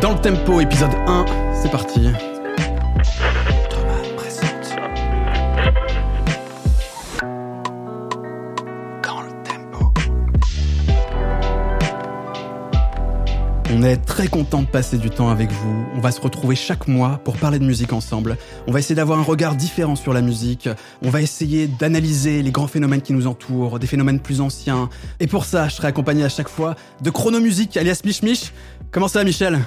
Dans le tempo, épisode 1, c'est parti. On est très content de passer du temps avec vous. On va se retrouver chaque mois pour parler de musique ensemble. On va essayer d'avoir un regard différent sur la musique. On va essayer d'analyser les grands phénomènes qui nous entourent, des phénomènes plus anciens. Et pour ça, je serai accompagné à chaque fois de Chronomusique alias Mich Mich. Comment ça, Michel?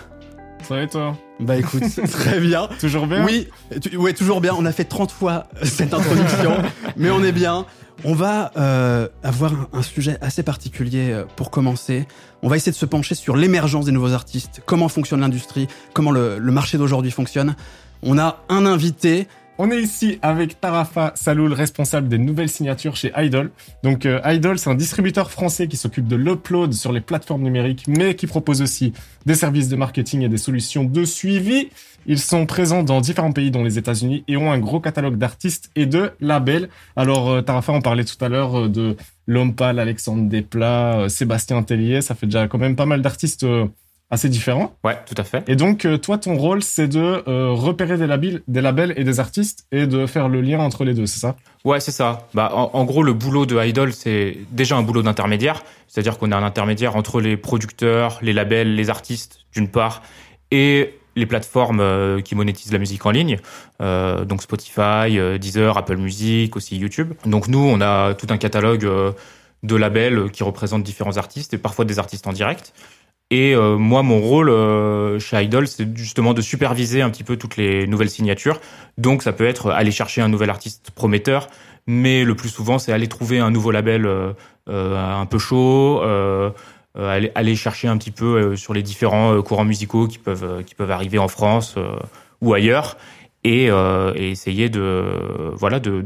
Ça va et toi Bah écoute, très bien. Toujours bien Oui, tu- ouais, toujours bien. On a fait 30 fois cette introduction, mais on est bien. On va euh, avoir un, un sujet assez particulier euh, pour commencer. On va essayer de se pencher sur l'émergence des nouveaux artistes, comment fonctionne l'industrie, comment le, le marché d'aujourd'hui fonctionne. On a un invité. On est ici avec Tarafa Saloul, responsable des nouvelles signatures chez Idol. Donc euh, Idol, c'est un distributeur français qui s'occupe de l'upload sur les plateformes numériques, mais qui propose aussi des services de marketing et des solutions de suivi. Ils sont présents dans différents pays, dont les États-Unis, et ont un gros catalogue d'artistes et de labels. Alors euh, Tarafa, on parlait tout à l'heure euh, de Lompal, Alexandre Desplat, Sébastien Tellier. Ça fait déjà quand même pas mal d'artistes assez différents. Ouais, tout à fait. Et donc, euh, toi, ton rôle, c'est de euh, repérer des labels, des labels et des artistes et de faire le lien entre les deux, c'est ça? Ouais, c'est ça. Bah, en, en gros, le boulot de Idol, c'est déjà un boulot d'intermédiaire. C'est-à-dire qu'on est un intermédiaire entre les producteurs, les labels, les artistes, d'une part, et les plateformes euh, qui monétisent la musique en ligne. Euh, donc Spotify, Deezer, Apple Music, aussi YouTube. Donc nous, on a tout un catalogue de labels qui représentent différents artistes et parfois des artistes en direct. Et euh, moi, mon rôle euh, chez Idol, c'est justement de superviser un petit peu toutes les nouvelles signatures. Donc, ça peut être aller chercher un nouvel artiste prometteur, mais le plus souvent, c'est aller trouver un nouveau label euh, un peu chaud, aller, aller chercher un petit peu sur les différents courants musicaux qui peuvent qui peuvent arriver en France ou ailleurs, et, essayer de voilà de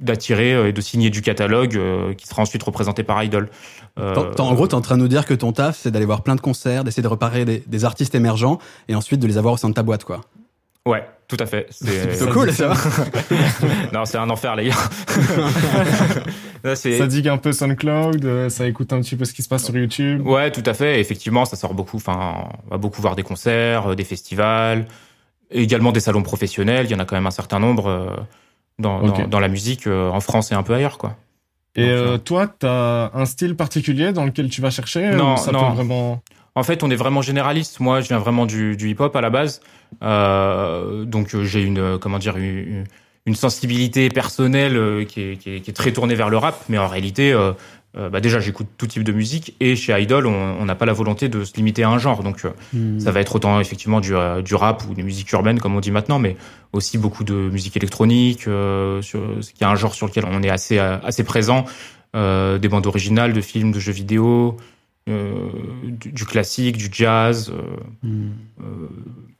d'attirer euh, et de signer du catalogue euh, qui sera ensuite représenté par Idol. Euh, en gros, t'es en train de nous dire que ton taf, c'est d'aller voir plein de concerts, d'essayer de reparer des, des artistes émergents et ensuite de les avoir au sein de ta boîte, quoi. Ouais, tout à fait. C'est C'est cool, ça. va non, c'est un enfer, les gars. Là, Ça digue un peu SoundCloud, ça écoute un petit peu ce qui se passe sur YouTube. Ouais, tout à fait. Effectivement, ça sort beaucoup. Enfin, on va beaucoup voir des concerts, des festivals, également des salons professionnels. Il y en a quand même un certain nombre euh, dans, dans, dans la musique euh, en France et un peu ailleurs, quoi. Et Donc, euh, euh, toi, t'as un style particulier dans lequel tu vas chercher Non, ça non. peut vraiment... En fait, on est vraiment généraliste. Moi, je viens vraiment du, du hip-hop à la base, Euh, donc euh, j'ai une euh, comment dire une, une sensibilité personnelle qui est, qui, est, qui est très tournée vers le rap, mais en réalité, euh, bah déjà j'écoute tout type de musique et chez Idol, on n'a pas la volonté de se limiter à un genre, donc euh, Hmm. ça va être autant effectivement du, euh, du rap ou des musiques urbaines comme on dit maintenant, mais aussi beaucoup de musique électronique, euh, sur, qui est un genre sur lequel on est assez assez présent, euh, des bandes originales, de films, de jeux vidéo, euh, du, du classique, du jazz. euh, Hmm. euh,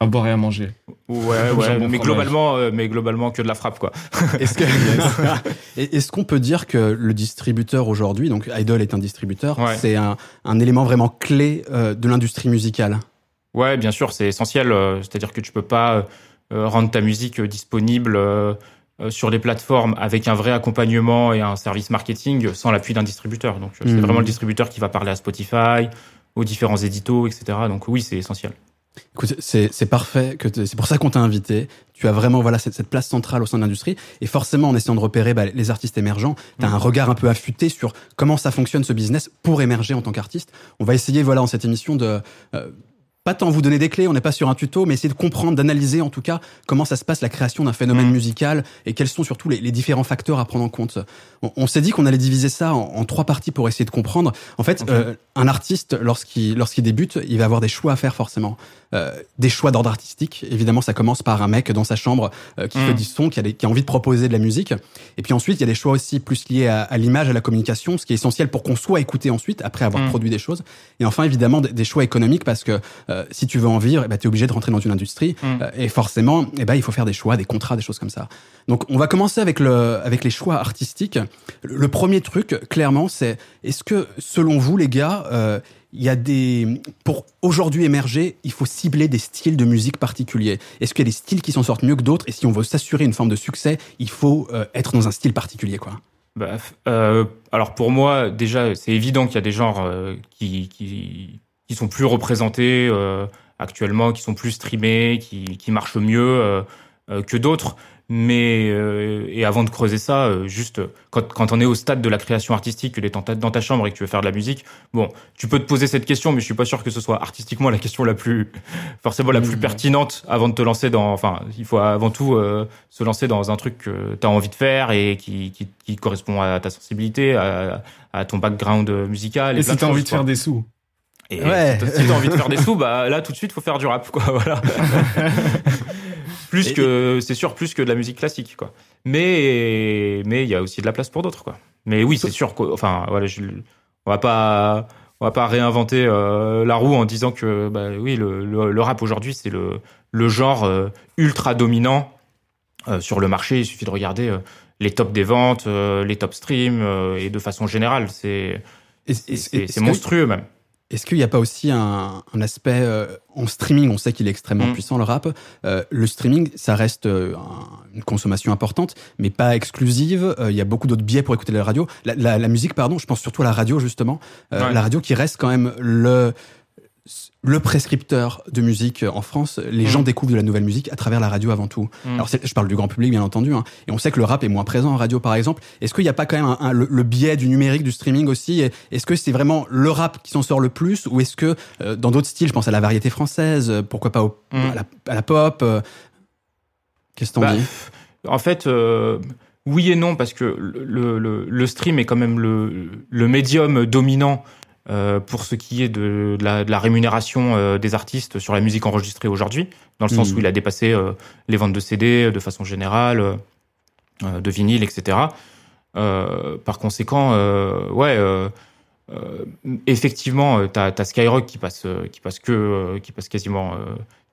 À boire et à manger. ouais, ouais, mais globalement, euh, mais globalement que de la frappe quoi. Est-ce que- Et est-ce qu'on peut dire que le distributeur aujourd'hui, donc Idol est un distributeur, Ouais. c'est un, un élément vraiment clé euh, de l'industrie musicale? Ouais, bien sûr, c'est essentiel. C'est-à-dire que tu peux pas euh, rendre ta musique disponible sur les plateformes avec un vrai accompagnement et un service marketing sans l'appui d'un distributeur. Donc, euh, c'est Mhm. vraiment le distributeur qui va parler à Spotify, aux différents éditos, etc. Donc, oui, c'est essentiel. Écoute, c'est c'est parfait, que c'est pour ça qu'on t'a invité. Tu as vraiment voilà cette, cette place centrale au sein de l'industrie. Et forcément, en essayant de repérer bah, les artistes émergents, tu as Mhm. un regard un peu affûté sur comment ça fonctionne ce business pour émerger en tant qu'artiste. On va essayer voilà en cette émission de... euh, pas tant vous donner des clés, on n'est pas sur un tuto, mais essayer de comprendre, d'analyser en tout cas comment ça se passe la création d'un phénomène Mhm. musical et quels sont surtout les, les différents facteurs à prendre en compte. On, on s'est dit qu'on allait diviser ça en, en trois parties pour essayer de comprendre. En fait, euh, un artiste, lorsqu'il lorsqu'il débute, il va avoir des choix à faire forcément. Euh, des choix d'ordre artistique. Évidemment, ça commence par un mec dans sa chambre euh, qui Mm. fait du son, qui a, des- qui a envie de proposer de la musique. Et puis ensuite, il y a des choix aussi plus liés à, à l'image, à la communication, ce qui est essentiel pour qu'on soit écouté ensuite, après avoir Mm. produit des choses. Et enfin, évidemment, des, des choix économiques, parce que euh, si tu veux en vivre, eh ben, tu es obligé de rentrer dans une industrie. Mm. Euh, et forcément, eh ben, il faut faire des choix, des contrats, des choses comme ça. Donc, on va commencer avec, le, avec les choix artistiques. Le, le premier truc, clairement, c'est est-ce que, selon vous, les gars, euh, il y a des pour aujourd'hui émerger, il faut cibler des styles de musique particuliers. Est-ce qu'il y a des styles qui s'en sortent mieux que d'autres? Et si on veut s'assurer une forme de succès, il faut euh, être dans un style particulier, quoi. Bah, euh, alors pour moi, déjà, c'est évident qu'il y a des genres euh, qui, qui, qui sont plus représentés actuellement, qui sont plus streamés, qui, qui marchent mieux que d'autres. Mais euh, et avant de creuser ça, euh, juste quand, quand on est au stade de la création artistique, que tu es dans ta, chambre et que tu veux faire de la musique, bon, tu peux te poser cette question, mais je suis pas sûr que ce soit artistiquement la question la plus forcément la plus mmh. pertinente avant de te lancer dans. Enfin, il faut avant tout euh, se lancer dans un truc que tu as envie de faire et qui, qui, qui correspond à ta sensibilité, à, à ton background musical. Et, si tu as envie de faire des sous. Et ouais. si t'as envie de faire des sous, bah là tout de suite faut faire du rap, quoi. Voilà. plus que c'est sûr plus que de la musique classique quoi. Mais mais il y a aussi de la place pour d'autres quoi. Mais oui c'est sûr enfin voilà je, on va pas on va pas réinventer euh, la roue en disant que bah oui le, le, rap aujourd'hui c'est le le genre euh, ultra dominant euh, sur le marché. Il suffit de regarder les tops des ventes les top streams et de façon générale c'est c'est monstrueux même est-ce qu'il n'y a pas aussi un, un aspect euh, en streaming On sait qu'il est extrêmement mm. puissant le rap. Euh, le streaming, ça reste euh, une consommation importante, mais pas exclusive. Il y a beaucoup d'autres biais pour écouter la radio. La, la, la, musique, pardon, je pense surtout à la radio justement. La radio qui reste quand même le le prescripteur de musique en France, les mm. gens découvrent de la nouvelle musique à travers la radio avant tout. Mm. Alors je parle du grand public bien entendu, hein. et on sait que le rap est moins présent en radio par exemple. Est-ce qu'il n'y a pas quand même un, le, biais du numérique, du streaming aussi? Est-ce que c'est vraiment le rap qui s'en sort le plus, ou est-ce que euh, dans d'autres styles, je pense à la variété française, euh, pourquoi pas mm. à, la, pop euh, Qu'est-ce que t'en bah, dis? En fait. oui et non, parce que le, le, stream est quand même le, le médium dominant euh, pour ce qui est de, la, de la, rémunération euh, des artistes sur la musique enregistrée aujourd'hui, dans le sens mmh. où il a dépassé euh, les ventes de CD de façon générale, de vinyle, etc. par conséquent, ouais, effectivement, t'as as Skyrock qui passe, qui passe que, qui passe quasiment,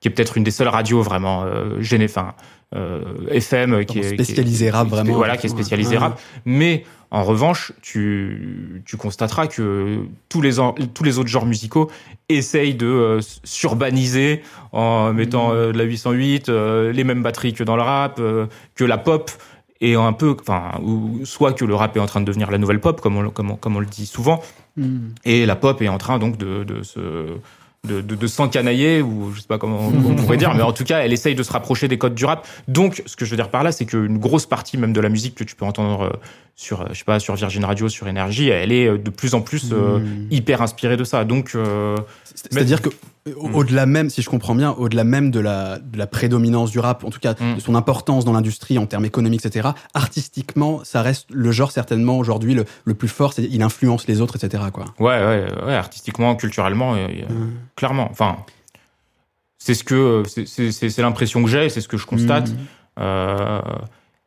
qui est peut-être une des seules radios vraiment gênées, enfin FM, qui est spécialisé rap vraiment, voilà, qui est spécialisé rap, mais en revanche, tu, tu constateras que tous les, tous les autres genres musicaux essayent de euh, s'urbaniser en mettant euh, de la 808, euh, les mêmes batteries que dans le rap, que la pop et un peu, enfin, ou soit que le rap est en train de devenir la nouvelle pop, comme on, comme comme on le dit souvent, mm. et la pop est en train donc de, de se de, de, de s'encanailler ou je sais pas comment on, pourrait dire mais en tout cas elle essaye de se rapprocher des codes du rap donc ce que je veux dire par là c'est qu'une grosse partie même de la musique que tu peux entendre euh, sur euh, je sais pas sur Virgin Radio sur Énergie elle est euh, de plus en plus mmh. hyper inspirée de ça donc c'est-à-dire que. Au-delà même, si je comprends bien, au-delà même de la, de la prédominance du rap, en tout cas mm. de son importance dans l'industrie en termes économiques, etc., artistiquement, ça reste le genre certainement aujourd'hui le, le plus fort, il influence les autres, etc. Quoi. Ouais, ouais, ouais, artistiquement, culturellement, mm. clairement. Enfin, c'est ce que c'est l'impression que j'ai, c'est ce que je constate. Euh,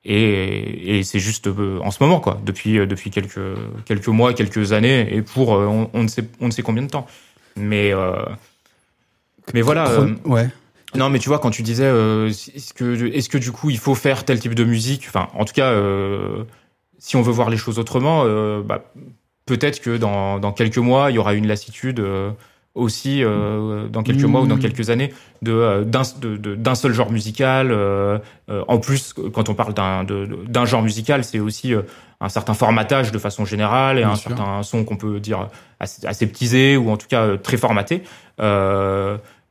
et, et c'est juste euh, en ce moment, quoi, depuis, euh, depuis quelques, quelques mois, quelques années, et pour on, on, ne, sait, on ne sait combien de temps. Mais mais voilà. Euh, ouais. Non, mais tu vois, quand tu disais, euh, est-ce que, est-ce que du coup, il faut faire tel type de musique? Enfin, en tout cas, euh, si on veut voir les choses autrement, bah, peut-être que dans, dans quelques mois, il y aura une lassitude aussi dans quelques mois ou dans mmh. quelques années de d'un d'un seul genre musical. en plus, quand on parle d'un d'un genre musical, c'est aussi un certain formatage de façon générale et un certain son qu'on peut dire aseptisé ou en tout cas très formaté.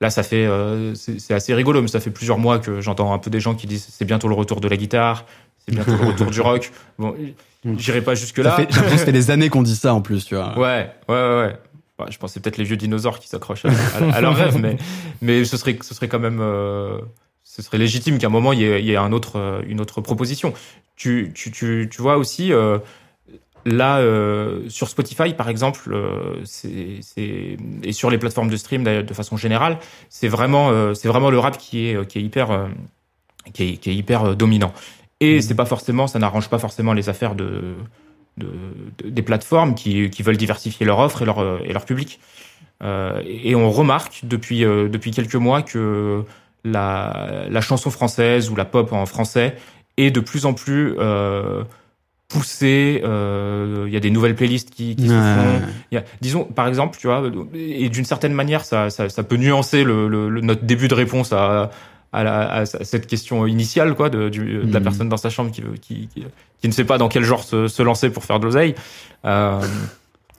Là, ça fait, euh, c'est assez rigolo, mais ça fait plusieurs mois que j'entends un peu des gens qui disent c'est bientôt le retour de la guitare, c'est bientôt le retour du rock. Bon, j'irai pas jusque là. Ça fait, ça fait des années qu'on dit ça en plus, tu vois. Ouais, ouais, ouais. ouais. je pensais peut-être les vieux dinosaures qui s'accrochent à, à, leur rêve, mais mais ce serait ce serait quand même euh, ce serait légitime qu'à un moment il y ait, il y ait un autre euh, une autre proposition. Tu tu tu, tu vois aussi euh, Là, euh, sur Spotify, par exemple, euh, c'est, et sur les plateformes de stream de façon générale, c'est vraiment, euh, c'est vraiment le rap qui est, qui est hyper, qui est, qui est hyper dominant. Et mmh. c'est pas forcément, ça n'arrange pas forcément les affaires de, de, des plateformes qui, qui veulent diversifier leur offre et leur, et leur public. et on remarque depuis, depuis quelques mois que la, la chanson française ou la pop en français est de plus en plus poussé. Euh, il y a des nouvelles playlists qui, qui se font. Il y a, disons, par exemple, tu vois, et d'une certaine manière, ça, ça, ça, peut nuancer le, le, notre début de réponse à, à, la, à cette question initiale, quoi, de, du, de la mm. personne dans sa chambre qui, qui, qui, qui, ne sait pas dans quel genre se, se lancer pour faire de l'oseille. Euh,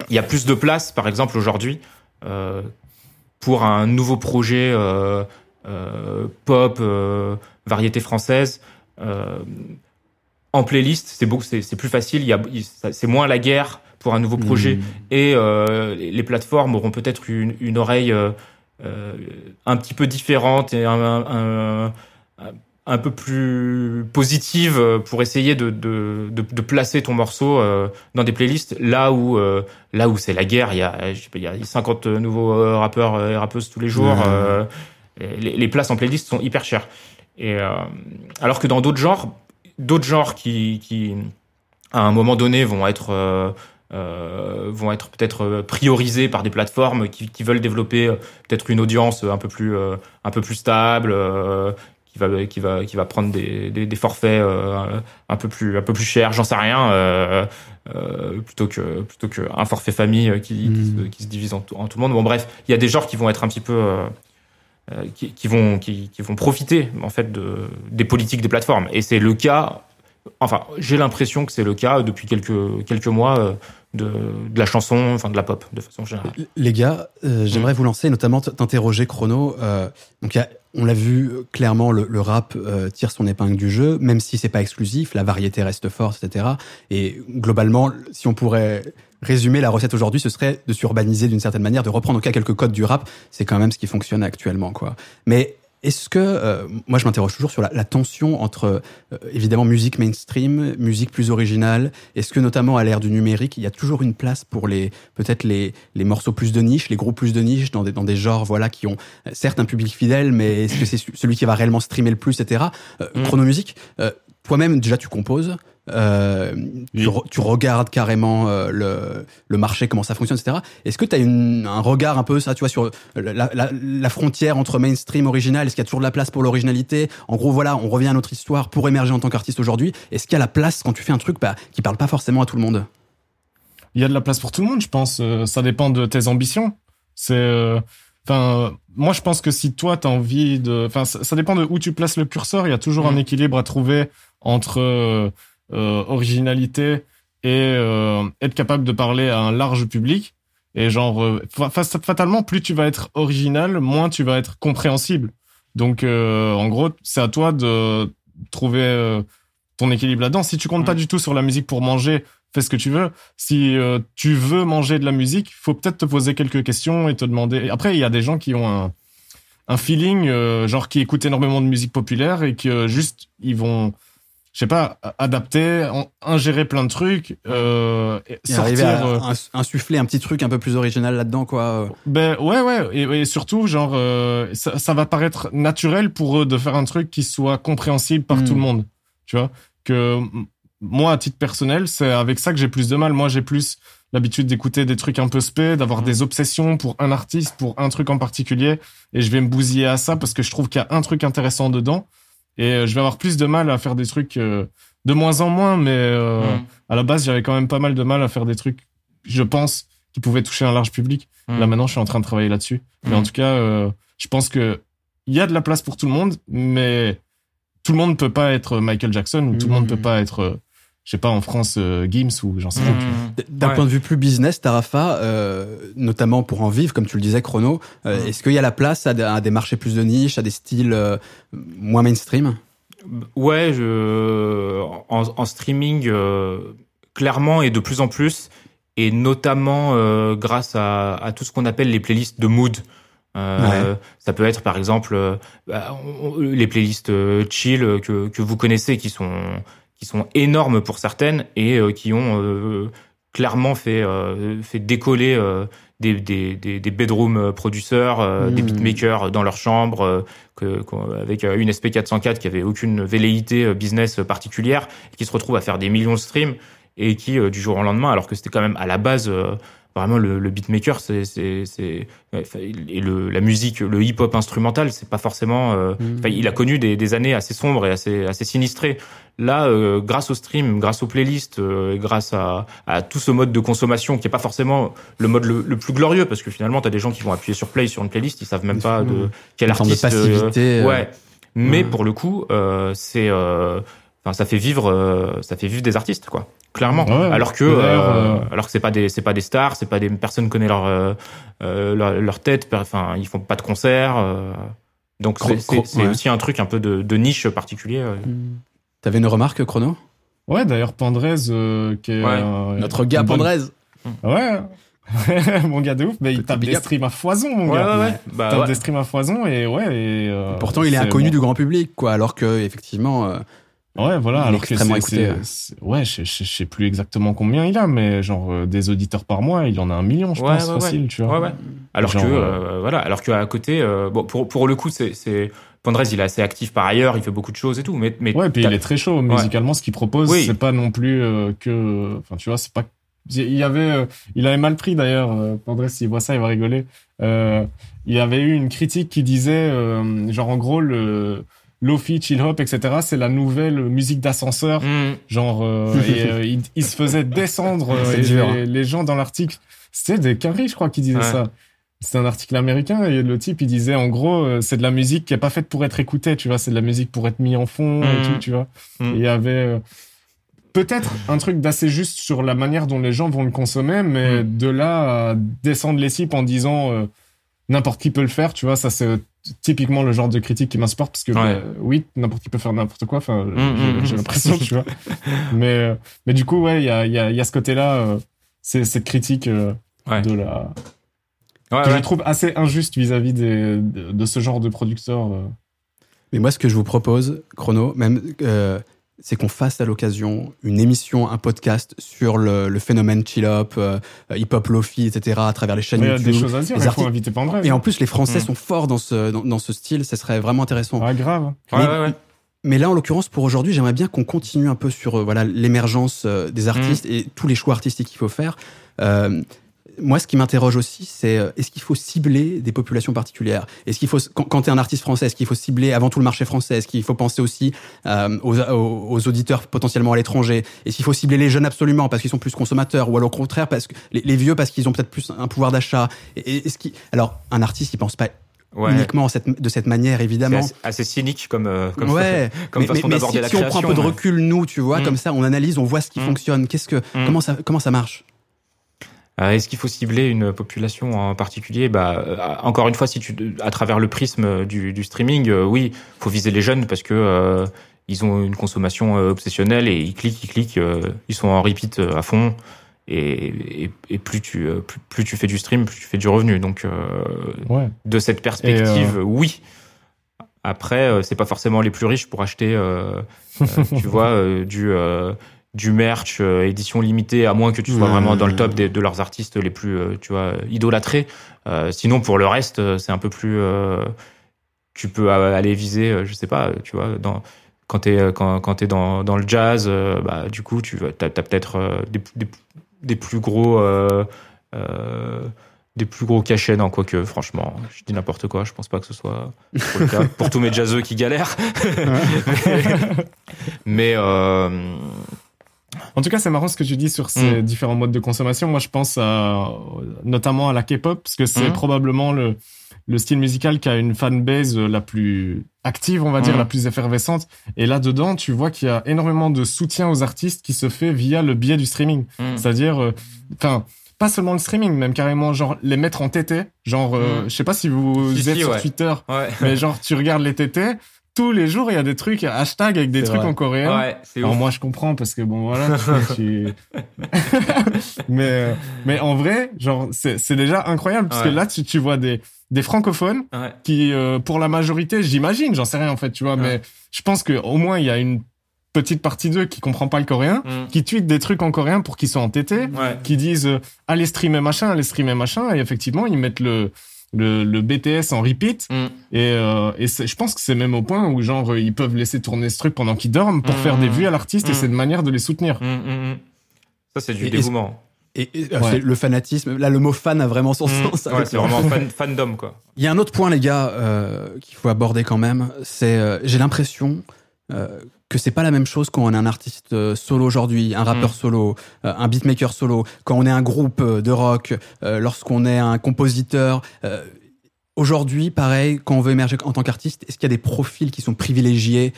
il y a plus de place, par exemple, aujourd'hui. Euh, pour un nouveau projet pop, variété française. En playlist, c'est beaucoup, c'est plus facile. Il y a, c'est moins la guerre pour un nouveau projet. Mmh. Et les plateformes auront peut-être une, une, oreille un petit peu différente et un, un, un peu plus positive euh, pour essayer de, de, de, placer ton morceau euh, dans des playlists là où euh, là où c'est la guerre il y a il y a 50 nouveaux rappeurs et rappeuses tous les jours les, les, places en playlist sont hyper chères et alors que dans d'autres genres d'autres genres qui qui à un moment donné vont être euh, vont être peut-être priorisés par des plateformes qui, qui veulent développer peut-être une audience un peu plus un peu plus stable, qui va qui va qui va prendre des, des, des forfaits euh, un peu plus un peu plus chers j'en sais rien euh, euh, plutôt que plutôt que un forfait famille qui, hmm. qui, se, divise en tout, en tout, le monde bon bref il y a des genres qui vont être un petit peu euh, qui, qui, vont qui, qui vont profiter en fait de des politiques des plateformes et c'est le cas enfin j'ai l'impression que c'est le cas depuis quelques quelques mois de, de, la chanson, enfin de la pop de façon générale. Les gars, euh, j'aimerais mm. vous lancer, notamment t'interroger Chrono. Euh, donc y a, on l'a vu clairement, le, le rap euh, tire son épingle du jeu, même si c'est pas exclusif, la variété reste forte, etc. Et globalement, si on pourrait résumer la recette aujourd'hui, ce serait de s'urbaniser d'une certaine manière, de reprendre au cas quelques codes du rap. C'est quand même ce qui fonctionne actuellement, quoi. Mais est-ce que, euh, moi je m'interroge toujours sur la, la tension entre euh, évidemment musique mainstream, musique plus originale. Est-ce que notamment à l'ère du numérique, il y a toujours une place pour les peut-être les, les morceaux plus de niche, les groupes plus de niche dans des, dans des genres voilà qui ont euh, certes un public fidèle, mais est-ce que c'est celui qui va réellement streamer le plus, etc. Mm. Chronomusique, toi-même déjà tu composes. Euh, tu, tu, regardes carrément euh, le, le, marché, comment ça fonctionne, etc. Est-ce que tu as un regard un peu, ça, tu vois, sur la, la, la frontière entre mainstream original? Est-ce qu'il y a toujours de la place pour l'originalité? En gros, voilà, on revient à notre histoire pour émerger en tant qu'artiste aujourd'hui. Est-ce qu'il y a la place quand tu fais un truc bah, qui parle pas forcément à tout le monde? Il y a de la place pour tout le monde, je pense. Euh, ça dépend de tes ambitions. C'est Enfin, moi, je pense que si toi, tu as envie de... Enfin, ça, ça, dépend de où tu places le curseur. Il y a toujours un mmh. équilibre à trouver entre originalité et euh, être capable de parler à un large public. Et genre, euh, fatalement, plus tu vas être original, moins tu vas être compréhensible. Donc, en gros, c'est à toi de trouver ton équilibre là-dedans. Si tu comptes pas du tout sur la musique pour manger, fais ce que tu veux. Si tu veux manger de la musique, faut peut-être te poser quelques questions et te demander. Après, il y a des gens qui ont un, un feeling, genre qui écoutent énormément de musique populaire et que juste ils vont je sais pas, adapter, ingérer plein de trucs, euh, et sortir, arriver à euh, insuffler un petit truc un peu plus original là-dedans, quoi. Ben ouais, ouais, et, surtout, genre, euh, ça, ça, va paraître naturel pour eux de faire un truc qui soit compréhensible par tout le hmm. monde, tu vois. Que moi, à titre personnel, c'est avec ça que j'ai plus de mal. Moi, j'ai plus l'habitude d'écouter des trucs un peu spé, d'avoir hmm. des obsessions pour un artiste, pour un truc en particulier, et je vais me bousiller à ça parce que je trouve qu'il y a un truc intéressant dedans et euh, je vais avoir plus de mal à faire des trucs euh, de moins en moins, mais euh, mm. à la base, j'avais quand même pas mal de mal à faire des trucs, je pense, qui pouvaient toucher un large public. Mm. Là, maintenant, je suis en train de travailler là-dessus. Mais en mm. tout cas, je pense que il y a de la place pour tout le monde, mais tout le monde ne peut pas être Michael Jackson ou tout le monde ne peut pas être je sais pas, en France, euh, Gims ou j'en sais rien. Mmh. D'un point de vue plus business, Tarafa, euh, notamment pour en vivre, comme tu le disais, Chrono, euh, mmh. est-ce qu'il y a la place à, des marchés plus de niche, à des styles euh, moins mainstream? Ouais, je, en, en streaming, euh, clairement et de plus en plus, et notamment grâce à, à, tout ce qu'on appelle les playlists de mood. Euh, Ça peut être par exemple bah, les playlists chill que, que vous connaissez qui sont qui sont énormes pour certaines et euh, qui ont euh, clairement fait euh, fait décoller des, des, des, des bedroom producers, des hmm. beatmakers dans leur chambre, que, avec une SP404 qui avait aucune velléité business particulière, qui se retrouve à faire des millions de streams et qui du jour au lendemain, alors que c'était quand même à la base vraiment le, le beatmaker c'est et le la musique le hip hop instrumental c'est pas forcément euh, mmh. il a connu des, des années assez sombres et assez assez sinistrées. Là euh, grâce au stream grâce aux playlists euh, grâce à, à tout ce mode de consommation qui est pas forcément le mode le, le plus glorieux parce que finalement tu as des gens qui vont appuyer sur play sur une playlist ils savent même pas de quel artiste de ouais. Mais pour le coup c'est enfin ça fait vivre ça fait vivre des artistes quoi clairement. Ouais, alors que euh, euh, alors que c'est pas des c'est pas des stars, c'est pas des personnes connaissent leur euh, euh, leur, leur tête. Enfin, ils font pas de concerts. euh, donc c'est- ouais. aussi un truc un peu de, de niche particulier. euh. T'avais une remarque, Chrono? Ouais, d'ailleurs, Pandrez, euh, qui est. Ouais. euh, Notre gars bonne- Pandrez. Ouais. mon gars de ouf, mais il tape des streams à foison, mon Ouais, gars. ouais, ouais. Bah, tape ouais. des streams à foison et ouais. Et, euh, Pourtant, il est inconnu bon. du grand public, quoi. Alors que, effectivement, euh, Ouais, voilà. Alors que c'est- ouais. je, je, je sais plus exactement combien il a, mais genre euh, des auditeurs par mois, il en a un million, je Ouais, pense, ouais, ouais. facile, tu vois. Ouais, ouais. Alors Genre, que euh, euh, voilà, alors qu'à côté, euh, bon pour pour le coup, c'est c'est il est assez actif par ailleurs, il fait beaucoup de choses et tout, mais mais Ouais, puis il est très chaud musicalement. Ce qu'il propose, Oui. c'est pas non plus que. Enfin, tu vois, c'est pas. Il y avait, il avait mal pris d'ailleurs. Pandré, s'il voit ça, il va rigoler. Euh, il y avait eu une critique qui disait, euh, genre en gros, le lofi, chill hop, etc. C'est la nouvelle musique d'ascenseur. Hmm. Genre, euh, et, euh, il, il se faisait descendre euh, C'est et dur, les, les gens dans l'article. C'était des carrés, je crois, qui disaient Ouais. ça. C'était un article américain et le type il disait en gros c'est de la musique qui est pas faite pour être écoutée tu vois c'est de la musique pour être mis en fond et Mhm. tout tu vois. Et il y avait euh, peut-être un truc d'assez juste sur la manière dont les gens vont le consommer mais de là à descendre les cibles en disant n'importe qui peut le faire tu vois ça c'est typiquement le genre de critique qui m'insupporte parce que Ouais. bah, oui n'importe qui peut faire n'importe quoi enfin Mhm, j'ai- mhm. j'ai l'impression tu vois mais euh, mais du coup ouais il y a il y a il y a ce côté là c'est cette critique euh, Ouais. de la Ouais, que ouais. je trouve assez injuste vis-à-vis de, de ce genre de producteurs euh. Mais moi, ce que je vous propose, Chrono, même, euh, c'est qu'on fasse à l'occasion une émission, un podcast sur le, le phénomène chill-hop, euh, hip-hop lofi, etc., à travers les chaînes Mais il y a YouTube. des choses à dire les il faut artistes- inviter Et en plus, les Français Mm. sont forts dans ce, dans, dans ce style, ça serait vraiment intéressant. ah grave Ouais, Mais- ouais, ouais. Mais là, en l'occurrence, pour aujourd'hui, j'aimerais bien qu'on continue un peu sur euh, voilà l'émergence euh, des artistes et tous les choix artistiques qu'il faut faire. Moi, ce qui m'interroge aussi, c'est euh, est-ce qu'il faut cibler des populations particulières? Est-ce qu'il faut, quand, quand tu es un artiste français, est-ce qu'il faut cibler avant tout le marché français? Est-ce qu'il faut penser aussi euh, aux, auditeurs potentiellement à l'étranger? Est-ce qu'il faut cibler les jeunes absolument parce qu'ils sont plus consommateurs ou alors au contraire parce que les, les vieux parce qu'ils ont peut-être plus un pouvoir d'achat? Est-ce qu'il, alors un artiste, il pense pas Ouais. uniquement cette, de cette manière, évidemment. assez, assez cynique comme euh, comme ouais, comme mais, façon mais- si, la si on prend un peu de recul, nous, tu vois, Mm. comme ça, on analyse, on voit ce qui Mm. fonctionne. Qu'est-ce que, Mm. comment ça, comment ça marche? Est-ce qu'il faut cibler une population en particulier? Bah, euh, encore une fois, si tu, à travers le prisme du, du streaming, euh, oui, faut viser les jeunes parce que euh, ils ont une consommation euh, obsessionnelle et ils cliquent, ils cliquent, euh, ils sont en repeat euh, à fond. Et, et, et plus tu euh, plus, plus tu fais du stream, plus tu fais du revenu. Donc, euh, ouais de cette perspective, oui. Après, euh, c'est pas forcément les plus riches pour acheter, euh, euh, tu vois, euh, du euh, du merch euh, édition limitée, à moins que tu sois vraiment dans le top des- de leurs artistes les plus, euh, tu vois, idolâtrés. Euh, sinon, pour le reste, c'est un peu plus. tu peux aller viser, je sais pas, tu vois, dans quand t'es quand quand t'es dans dans le jazz, bah du coup, tu as, as peut-être des, des des plus gros. des plus gros cachets, non, quoique, franchement, je dis n'importe quoi, je pense pas que ce soit trop le cas pour tous mes jazzeux qui galèrent. mais mais, En tout cas, c'est marrant ce que tu dis sur ces Mm. différents modes de consommation. Moi, je pense à, notamment à la K-pop, parce que c'est Mm. probablement le, le style musical qui a une fanbase la plus active, on va dire, Mm. la plus effervescente. Et là-dedans, tu vois qu'il y a énormément de soutien aux artistes qui se fait via le biais du streaming. C'est-à-dire, euh, enfin, pas seulement le streaming, même carrément, genre, les mettre en TT. Genre, euh, je sais pas si vous Si, êtes si, sur ouais. Twitter, ouais, mais genre, tu regardes les TT, tous les jours, il y a des trucs, hashtag avec des trucs vrai. en coréen. ouais, c'est Alors ouf. moi je comprends parce que bon voilà mais euh, mais en vrai genre c'est c'est déjà incroyable parce Ouais. que là tu tu vois des des francophones Ouais. qui euh, pour la majorité j'imagine j'en sais rien en fait tu vois Ouais. mais je pense que au moins il y a une petite partie d'eux qui comprend pas le coréen Mm. qui tweet des trucs en coréen pour qu'ils soient entêtés Ouais. qui disent euh, allez streamer machin allez streamer machin et effectivement ils mettent le le, le BTS en repeat Mm. et, euh, et je pense que c'est même au point où genre ils peuvent laisser tourner ce truc pendant qu'ils dorment pour Mm. faire des vues à l'artiste et Mm. c'est une manière de les soutenir. Ça, c'est du Et- dévouement. Et, et, Ouais. c'est le fanatisme, là, le mot fan a vraiment son Mm. sens. Ouais, c'est vraiment fan, fandom, quoi. Il y a un autre point, les gars, euh, qu'il faut aborder quand même. C'est, euh, j'ai l'impression euh, que c'est pas la même chose quand on est un artiste euh, solo aujourd'hui, un rappeur Mm. solo, euh, un beatmaker solo, quand on est un groupe euh, de rock, euh, lorsqu'on est un compositeur. euh, aujourd'hui, pareil, quand on veut émerger en tant qu'artiste, est-ce qu'il y a des profils qui sont privilégiés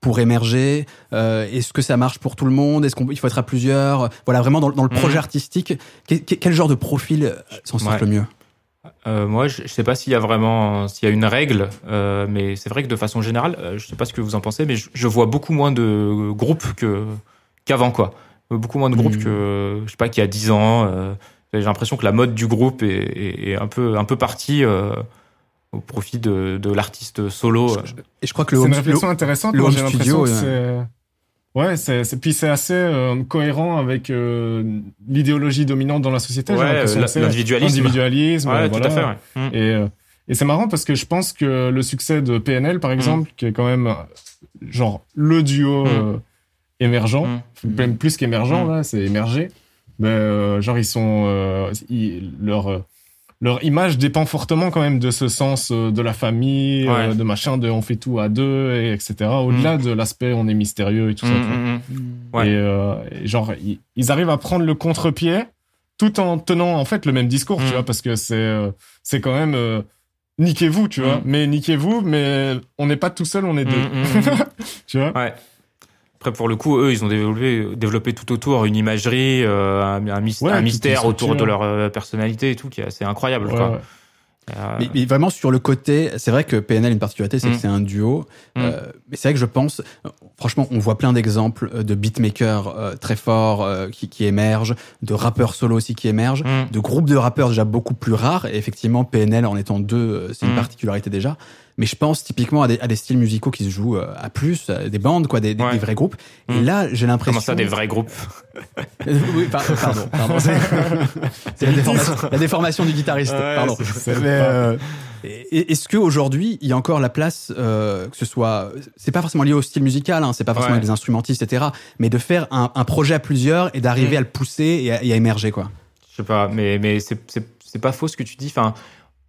pour émerger Est-ce que ça marche pour tout le monde Est-ce qu'il faut être à plusieurs Voilà, vraiment dans, dans le projet Mhm. artistique, quel, quel genre de profil s'en sort Ouais. le mieux? Euh, moi, je, je sais pas s'il y a vraiment, s'il y a une règle, euh, mais c'est vrai que de façon générale, euh, je sais pas ce que vous en pensez, mais je, je vois beaucoup moins de groupes que qu'avant, quoi. Beaucoup moins de groupes Mm. que, je sais pas, qu'il y a 10 ans. euh, j'ai l'impression que la mode du groupe est, est, est un peu, un peu partie euh, au profit de, de l'artiste solo. Et je crois que le C'est une home, réflexion le- intéressante. le Moi, home j'ai studio, l'impression que c'est. Ouais, c'est, c'est- puis c'est assez euh, cohérent avec euh, l'idéologie dominante dans la société. Ouais, c'est l'individualisme. L'individualisme, Ouais, euh, tout voilà. à fait. ouais. Mm. Et, euh, et c'est marrant parce que je pense que le succès de PNL, par exemple, qui est quand même euh, genre le duo Mm. euh, émergent, Mm. même plus qu'émergent Mm. là, c'est émergé. Ben, euh, genre ils sont euh, ils- leur euh, leur image dépend fortement quand même de ce sens euh, de la famille, Ouais. euh, de machin, de on fait tout à deux, et etc. Au-delà de l'aspect on est mystérieux et tout ça. Mm, mm, mm. Ouais. Et, euh, et genre, ils, ils arrivent à prendre le contre-pied tout en tenant en fait le même discours, Mm. tu vois, parce que c'est euh, c'est quand même niquez-vous, tu vois. Mm. Mais niquez-vous, mais on n'est pas tout seul, on est deux, Mm, mm, mm. tu vois? Ouais. Après, pour le coup, eux, ils ont développé, développé tout autour une imagerie, euh, un, un mys- Ouais, un toute mystère autour de leur euh, personnalité et tout, qui est assez incroyable. Ouais, quoi. ouais. Euh, Mais, mais vraiment sur le côté, c'est vrai que PNL a une particularité, c'est Mm. que c'est un duo. Mm. Euh, mais c'est vrai que je pense, franchement, on voit plein d'exemples de beatmakers euh, très forts euh, qui, qui émergent, de rappeurs solo aussi qui émergent, mm. de groupes de rappeurs déjà beaucoup plus rares. Et effectivement, PNL en étant deux, c'est une Mm. particularité déjà. Mais je pense typiquement à des, à des styles musicaux qui se jouent euh, à plus, à des bandes, quoi, des, des- Ouais. des vrais groupes. Et Mm. là, j'ai l'impression. Comment ça, des vrais groupes Euh, oui, par- pardon, pardon. C'est c'est la déformation, la déformation du guitariste. Ouais, pardon. c'est- c'est Mais, pas- euh, Est-ce qu'aujourd'hui, il y a encore la place, euh, que ce soit, c'est pas forcément lié au style musical, hein, c'est pas forcément Ouais. avec des instrumentistes, etc., mais de faire un, un projet à plusieurs et d'arriver Mm. à le pousser et à, et à émerger, quoi? Je sais pas, mais, mais c'est, c'est, c'est pas faux ce que tu dis. Enfin,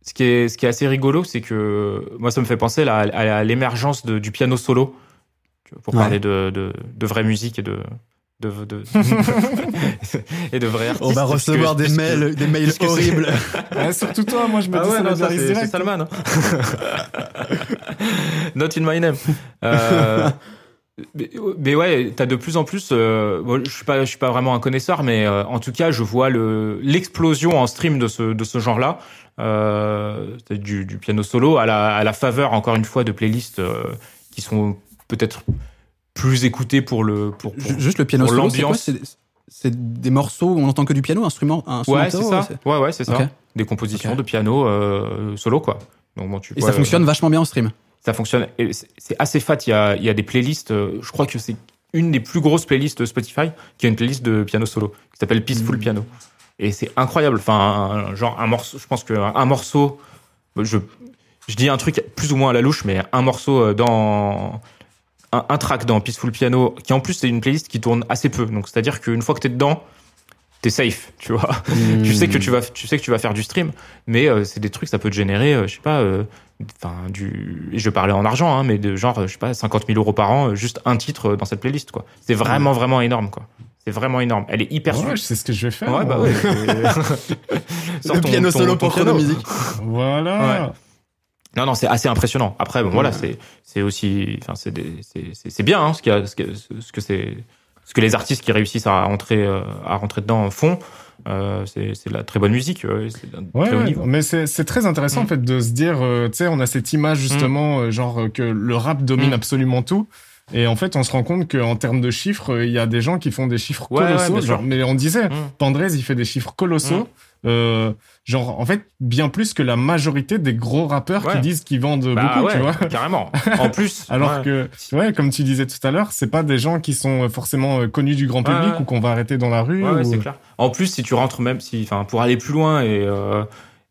ce qui est, ce qui est assez rigolo, c'est que moi, ça me fait penser là, à, à l'émergence du piano solo, pour Ouais. parler de, de, de vraie musique et de. De, de, et de vrais artistes. On va puisque- recevoir des puisque- mails, des mails horribles. Ouais, surtout toi, moi je me Ah dis ouais, ça non, ça, c'est Salman. hein. Not in my name. Euh, mais, mais ouais, t'as de plus en plus. euh, bon, je suis pas, je suis pas vraiment un connaisseur, mais euh, en tout cas, je vois le l'explosion en stream de ce de ce genre-là, euh, du, du piano solo à la à la faveur encore une fois de playlists euh, qui sont peut-être plus écoutées pour le pour, pour- Ju- Juste le piano solo, c'est des morceaux où on entend que du piano, instrument, ouais, instrumentaux, c'est ça. Ouais, ouais, c'est ça. Des compositions de piano euh, solo quoi. Donc bon, tu Et ça euh, fonctionne vachement bien en stream. Ça fonctionne. c'est assez fat. Il y a, il y a des playlists. euh, Je crois que c'est une des plus grosses playlists Spotify qui a une playlist de piano solo qui s'appelle Peaceful Mm. Piano. Et c'est incroyable. Enfin, un- genre un morceau. Je pense qu'un un morceau. Je, je dis un truc plus ou moins à la louche, mais un morceau euh, dans un, un track dans Peaceful Piano qui en plus c'est une playlist qui tourne assez peu. Donc c'est à dire qu'une fois que t'es dedans, t'es safe. Tu vois. tu sais que tu vas tu sais que tu vas faire du stream mais euh, c'est des trucs ça peut te générer euh, je sais pas euh, enfin du je parlais en argent hein, mais de genre je sais pas 50 000 euros par an euh, juste un titre euh, dans cette playlist quoi c'est vraiment vraiment énorme quoi c'est vraiment énorme elle est hyper Ouais, sais ce que je vais faire. ouais bah ouais Le ton- piano ton- solo ton pour piano. Music. Voilà. non non c'est assez impressionnant après bon voilà c'est c'est aussi enfin c'est c'est c'est c'est bien hein, ce qu'il y a ce que ce que c'est ce que les artistes qui réussissent à rentrer euh, à rentrer dedans font euh, c'est c'est de la très bonne musique d'un Ouais, très ouais, mais c'est c'est très intéressant Mm. en fait de se dire, euh, tu sais, on a cette image justement, euh, genre euh, que le rap domine Mm. absolument tout. Et en fait, on se rend compte qu'en termes de chiffres, euh, il y a des gens qui font des chiffres Ouais, colossaux. genre, mais on disait, Mm. Pandrez, il fait des chiffres colossaux. Euh, genre, en fait, bien plus que la majorité des gros rappeurs Ouais. qui disent qu'ils vendent Bah beaucoup, ouais, tu vois. carrément en plus Alors ouais. que, ouais, comme tu disais tout à l'heure, c'est pas des gens qui sont forcément euh, connus du grand public ou qu'on va arrêter dans la rue. Ou- c'est clair. En plus, si tu rentres même, si, enfin, pour aller plus loin et euh,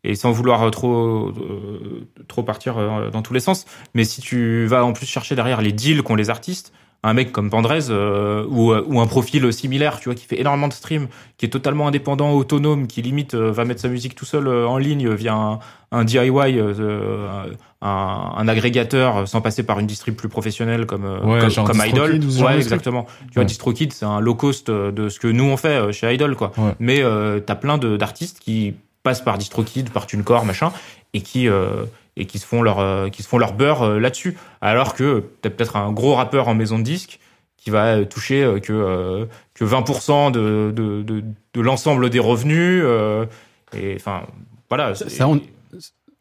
et sans vouloir trop euh, trop partir euh, dans tous les sens, mais si tu vas en plus chercher derrière les deals qu'ont les artistes, un mec comme Pandrez euh, ou ou un profil similaire, tu vois, qui fait énormément de streams, qui est totalement indépendant, autonome, qui limite euh, va mettre sa musique tout seul euh, en ligne via un, un DIY, euh, un, un agrégateur, euh, sans passer par une distrib plus professionnelle comme euh, Ouais, comme, genre comme Idol. Ouais, exactement. Tu vois, Ouais. DistroKid, c'est un low cost euh, de ce que nous on fait euh, chez Idol, quoi. Ouais. Mais euh, t'as plein d'artistes qui passent par DistroKid, par TuneCore, machin, et qui euh, et qui se font leur euh, qui se font leur beurre euh, là-dessus. Alors que t'as peut-être un gros rappeur en maison de disque qui va euh, toucher que que 20% de de, de, de l'ensemble des revenus. et enfin voilà. Ça, c'est- ça, on-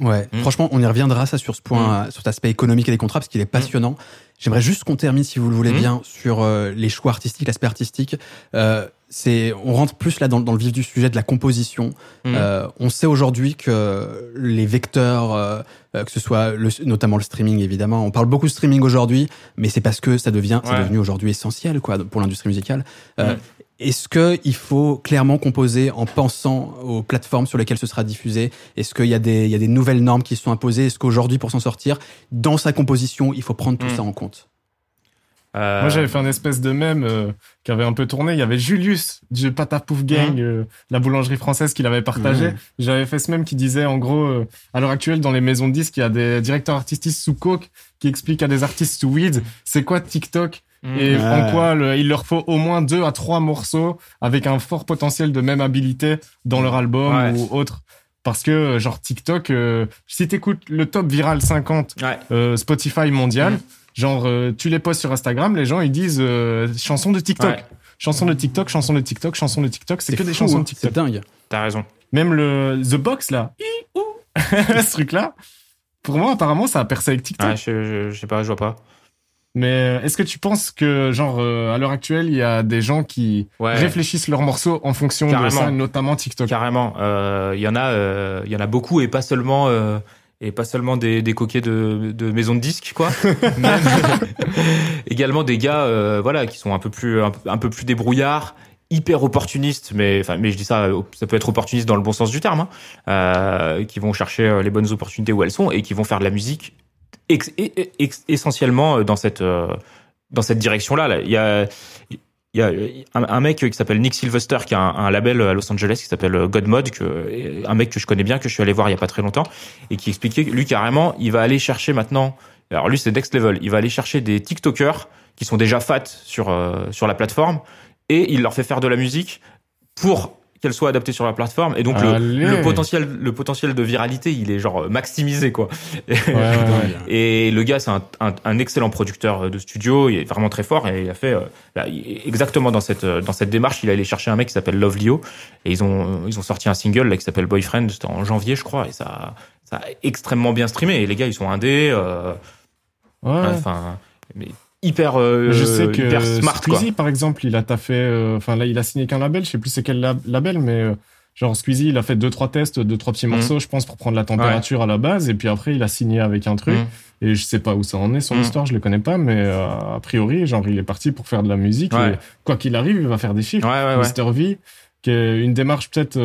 Ouais, Mm. franchement, on y reviendra ça sur ce point, euh, sur cet aspect économique et des contrats, parce qu'il est passionnant. J'aimerais juste qu'on termine, si vous le voulez bien, sur euh, les choix artistiques, l'aspect artistique. Euh, c'est, on rentre plus là dans, dans le vif du sujet de la composition. Mm. Euh, on sait aujourd'hui que les vecteurs, euh, euh, que ce soit le, notamment le streaming évidemment, on parle beaucoup de streaming aujourd'hui, mais c'est parce que ça devient, c'est devenu aujourd'hui essentiel quoi pour l'industrie musicale. Euh. Est-ce que il faut clairement composer en pensant aux plateformes sur lesquelles ce sera diffusé? Est-ce qu'il y a des il y a des nouvelles normes qui se sont imposées? Est-ce qu'aujourd'hui pour s'en sortir, dans sa composition, il faut prendre tout Mm. ça en compte? Euh, Moi, j'avais fait un espèce de mème euh, qui avait un peu tourné. Il y avait Julius du Patapouf Gang, euh, la boulangerie française, qui l'avait partagé. Mhm. J'avais fait ce même qui disait, en gros, euh, à l'heure actuelle, dans les maisons de disques, il y a des directeurs artistiques sous coke qui expliquent à des artistes sous weed, c'est quoi TikTok mm. et Ouais. en quoi le- il leur faut au moins deux à trois morceaux avec un fort potentiel de même habilité dans leur album Ouais. ou autre. Parce que, genre, TikTok, euh, si t'écoutes le top viral 50 Ouais. euh, Spotify mondial, Mm. Genre, euh, tu les postes sur Instagram, les gens, ils disent euh, chanson de TikTok. Ouais. Chanson de TikTok, chanson de TikTok, chanson de TikTok, c'est que des chansons hein. de TikTok. C'est dingue. T'as raison. Même le The Box, là, ce truc-là, pour moi, apparemment, ça a percé avec TikTok. Ouais, je, je, je sais pas, je vois pas. Mais euh, est-ce que tu penses que, genre, euh, à l'heure actuelle, il y a des gens qui Ouais. réfléchissent leurs morceaux en fonction de Carrément. ça, notamment TikTok? Carrément. Euh, Il y en a, euh, il y en a beaucoup et pas seulement. Et pas seulement des, des coquets de, de maisons de disques, quoi. Même également des gars, euh, voilà, qui sont un peu plus, un, peu- un peu plus débrouillards, hyper opportunistes, mais, enfin, mais je dis ça, ça peut être opportuniste dans le bon sens du terme, hein, euh, qui vont chercher euh, les bonnes opportunités où elles sont et qui vont faire de la musique ex- et- ex- essentiellement dans cette, dans cette direction-là. Là. Il y a, il y a un, un mec qui s'appelle Nick Sylvester qui a un, label à Los Angeles qui s'appelle Godmode que un mec que je connais bien que je suis allé voir il y a pas très longtemps et qui expliquait lui carrément il va aller chercher maintenant alors lui c'est next level il va aller chercher des TikTokers qui sont déjà fat sur euh, sur la plateforme et il leur fait faire de la musique pour qu'elle soit adaptée sur la plateforme. Et donc le, potentiel le potentiel de viralité il est genre maximisé quoi. Ouais, ouais, ouais. et le gars, c'est un, un, un excellent producteur de studio, il est vraiment très fort. Et il a fait euh, là, exactement dans cette dans cette démarche, il est allé chercher un mec qui s'appelle Love Leo. Et ils ont ils ont sorti un single là qui s'appelle Boyfriend, c'était en janvier je crois. Et ça ça a extrêmement bien streamé. Et les gars ils sont indés euh, enfin mais hyper euh, je sais que hyper smart quoi. Squeezie, par exemple, il a taffé, euh, enfin là, il a signé qu'un label, je sais plus c'est quel lab- label, mais euh, genre Squeezie, il a fait deux trois tests, deux trois petits Mhm. morceaux, je pense, pour prendre la température à la base, et puis après, il a signé avec un truc. Mhm. Et je sais pas où ça en est son Mhm. histoire, je le connais pas, mais euh, a priori, genre, il est parti pour faire de la musique. Ouais. Et quoi qu'il arrive, il va faire des chiffres. Ouais. Mr V, qui est une démarche peut-être.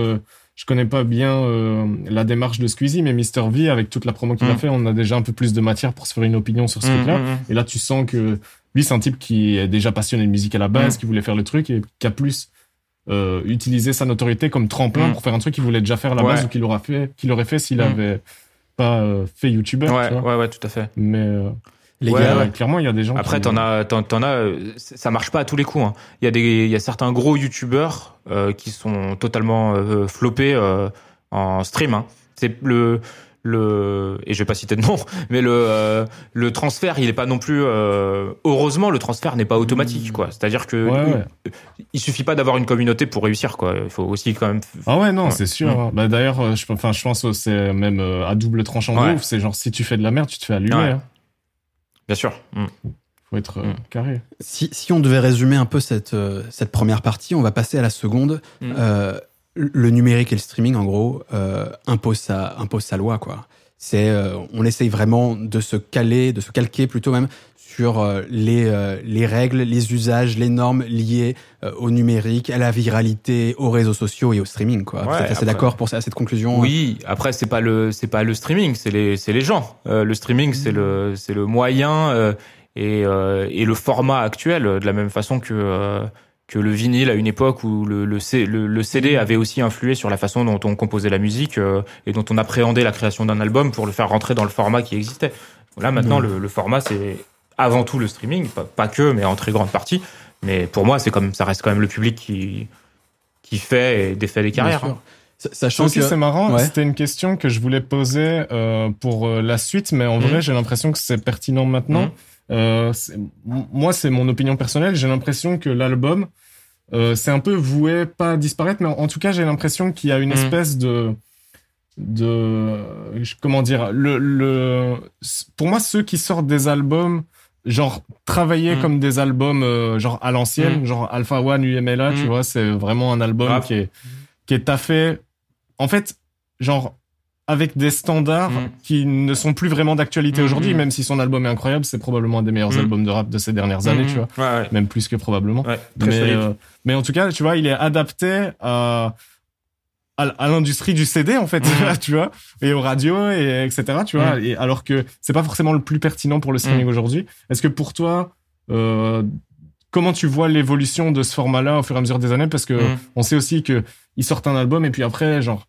Je connais pas bien euh, la démarche de Squeezie, mais Mr V, avec toute la promo qu'il a Mhm. fait, on a déjà un peu plus de matière pour se faire une opinion sur ce truc-là. Mhm, mhm. Et là, tu sens que lui, c'est un type qui est déjà passionné de musique à la base, Mm. qui voulait faire le truc et qui a plus euh, utilisé sa notoriété comme tremplin Mm. pour faire un truc qu'il voulait déjà faire à la Ouais. base ou qu'il aurait fait, qu'il aurait fait s'il Mm. avait pas euh, fait YouTuber. Ouais ouais ouais tout à fait. Mais Les Ouais, gars, ouais, clairement, il y a des gens. Après, qui... t'en as, t'en, as, euh, ça marche pas à tous les coups. hein. Il y a des, il y a certains gros youtubeurs euh, qui sont totalement euh, floppés euh, en stream. hein. C'est le, le, et je vais pas citer de nom, mais le, le transfert, il est pas non plus. heureusement, le transfert n'est pas automatique, quoi. C'est-à-dire que Ouais, il suffit pas d'avoir une communauté pour réussir, quoi. Il faut aussi quand même. Ah ouais, non, c'est sûr. Mm. Bah, D'ailleurs, je, enfin, je pense que c'est même à double tranchant de ouf. C'est genre, si tu fais de la merde, tu te fais allumer. Hein. Bien sûr. Mm. Faut être euh, Mm. carré. si, si on devait résumer un peu cette, euh, cette première partie, on va passer à la seconde. Mm. Euh, le numérique et le streaming, en gros, euh, impose sa, impose sa loi, quoi. C'est, euh, on essaye vraiment de se caler, de se calquer plutôt même sur euh, les, euh, les règles, les usages, les normes liées euh, au numérique, à la viralité, aux réseaux sociaux et au streaming, quoi. Ouais, êtes assez d'accord pour cette conclusion Oui, après c'est pas le c'est pas le streaming, c'est les c'est les gens. Euh, le streaming c'est le c'est le moyen euh, et euh, et le format actuel de la même façon que euh, que le vinyle à une époque où le le, C- le, le CD avait aussi influé sur la façon dont on composait la musique euh, et dont on appréhendait la création d'un album pour le faire rentrer dans le format qui existait. Là maintenant le, le format c'est avant tout le streaming, pas, pas que mais en très grande partie. Mais pour moi c'est comme ça reste quand même le public qui qui fait et défait des Bien carrières. sûr. hein. Ça Sachant aussi, que c'est marrant. Ouais. C'était une question que je voulais poser euh, pour euh, la suite, mais en Mhm. vrai, j'ai l'impression que c'est pertinent maintenant. Mhm. Euh, moi, c'est mon opinion personnelle. J'ai l'impression que l'album, euh, c'est un peu voué pas à disparaître, mais en, en tout cas, j'ai l'impression qu'il y a une Mhm. espèce de de comment dire le le pour moi ceux qui sortent des albums genre travaillés Mhm. comme des albums euh, genre à l'ancienne Mhm. genre Alpha One UMLA tu Mhm. vois c'est vraiment un album qui est qui est taffé en fait genre avec des standards Mhm. qui ne sont plus vraiment d'actualité Mhm. aujourd'hui même si son album est incroyable c'est probablement un des meilleurs albums de rap de ces dernières années tu vois Ouais, ouais. même plus que probablement Ouais, très mais, euh, mais en tout cas, tu vois, il est adapté à, à, l'industrie du CD, en fait, tu vois, et aux radios, et etc., tu vois, et alors que c'est pas forcément le plus pertinent pour le streaming aujourd'hui. Est-ce que pour toi, euh, comment tu vois l'évolution de ce format-là au fur et à mesure des années? Parce que on sait aussi que ils sortent un album, et puis après, genre,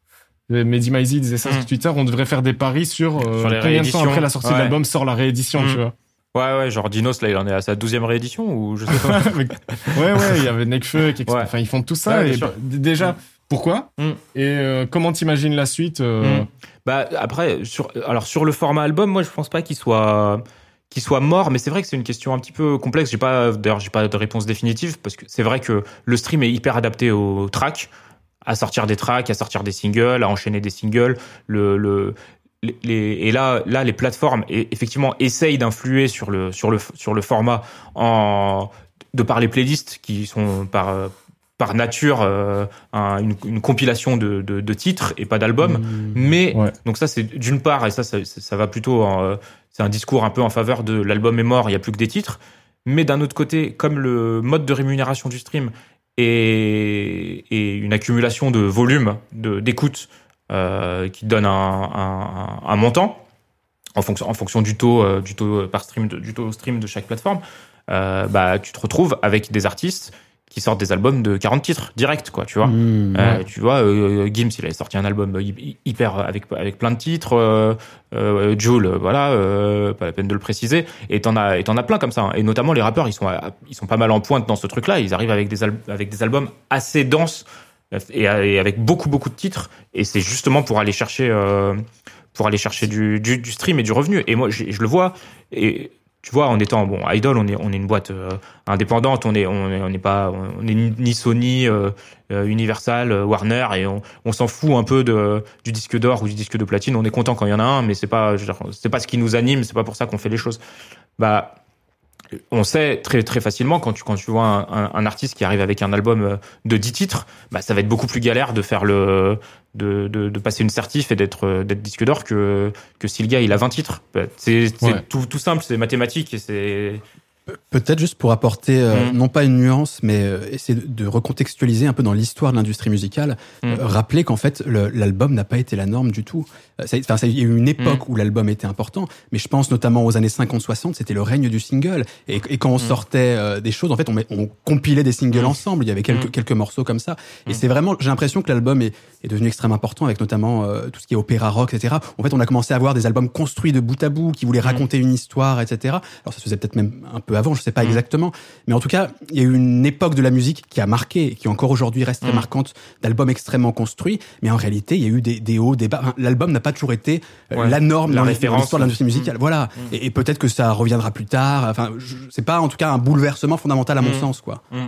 Mehdi Maizi disait ça sur Twitter, on devrait faire des paris sur, euh, Sur combien de temps après la sortie de l'album sort la réédition, tu vois. Ouais, ouais, genre Dinos, là, il en est à sa douzième réédition ou je sais pas. ouais, ouais, il y avait Nekfeu, qui, Ouais. enfin, ils font tout ça. Ouais, et déjà, pourquoi Mm. Et euh, comment t'imagines la suite euh, Mm. Bah après, sur, alors sur le format album, moi je pense pas qu'il soit qu'il soit mort, mais c'est vrai que c'est une question un petit peu complexe. J'ai pas d'ailleurs j'ai pas de réponse définitive parce que c'est vrai que le stream est hyper adapté aux tracks, à sortir des tracks, à sortir des singles, à enchaîner des singles. Le, le les, les- et là là les plateformes effectivement essayent d'influer sur le sur le sur le format en de par les playlists qui sont par par nature euh, un- une, une compilation de, de, de titres et pas d'albums. Mais Ouais. donc ça c'est d'une part et ça ça, ça- va plutôt c'est un discours un peu en faveur de l'album est mort, il y a plus que des titres. Mais d'un autre côté, comme le mode de rémunération du stream est une accumulation de volume d'écoute euh, qui donne un, un, montant en fonction en fonction du taux euh, du taux par stream de, du taux stream de chaque plateforme, euh, bah tu te retrouves avec des artistes qui sortent des albums de 40 titres direct quoi, tu vois. Mmh, Euh, tu vois, euh, Gims, il avait sorti un album hy- hyper avec avec plein de titres. Euh, euh, euh, voilà, euh, pas la peine de le préciser. Et t'en as et t'en as plein comme ça. hein. Et notamment les rappeurs, ils sont ils sont pas mal en pointe dans ce truc-là. Ils arrivent avec des avec des albums assez denses et, et avec beaucoup beaucoup de titres. Et c'est justement pour aller chercher euh, pour aller chercher du, du du stream et du revenu. Et moi, je, je le vois. Et tu vois, en étant bon, Idol, on est on est une boîte euh, indépendante. On est on est on n'est pas on est ni Sony. euh, euh, Universal, euh, Warner, et on, on s'en fout un peu de, du disque d'or ou du disque de platine. On est content quand il y en a un, mais c'est pas, c'est pas ce qui nous anime, c'est pas pour ça qu'on fait les choses. Bah, on sait très très facilement quand tu quand tu vois un, un, un artiste qui arrive avec un album euh, de 10 titres, bah ça va être beaucoup plus galère de faire le de, de, de passer une certif et d'être euh, d'être disque d'or que que si le gars il a 20 titres. Bah, C'est c'est Ouais. tout tout simple, c'est mathématique et c'est Peut-être juste pour apporter, euh, Mm. non pas une nuance, mais euh, essayer de, recontextualiser un peu dans l'histoire de l'industrie musicale, Mm. euh, rappeler qu'en fait, l'album n'a pas été la norme du tout. Enfin, il y a eu une époque Mm. où l'album était important, mais je pense notamment aux années 50-60, c'était le règne du single. Et, et quand on sortait des choses, en fait, on, compilait des singles ensemble, il y avait quelques, quelques morceaux comme ça. Et c'est vraiment, j'ai l'impression que l'album est, est devenu extrêmement important avec notamment tout ce qui est opéra rock, etc. En fait, on a commencé à avoir des albums construits de bout à bout, qui voulaient raconter une histoire, etc. Alors ça se faisait peut-être même un peu avant, je sais pas Mm. exactement. Mais en tout cas, il y a eu une époque de la musique qui a marqué, et qui encore aujourd'hui reste très Mm. marquante, d'albums extrêmement construits. Mais en réalité, il y a eu des, des hauts, des bas. Enfin, L'album n'a pas toujours été euh, Ouais. la norme La dans référence, l'histoire de l'industrie ouais. musicale. Voilà. Mm. Et, et peut-être que ça reviendra plus tard. Enfin, c'est pas en tout cas un bouleversement fondamental à mon Mm. sens, quoi. Mm.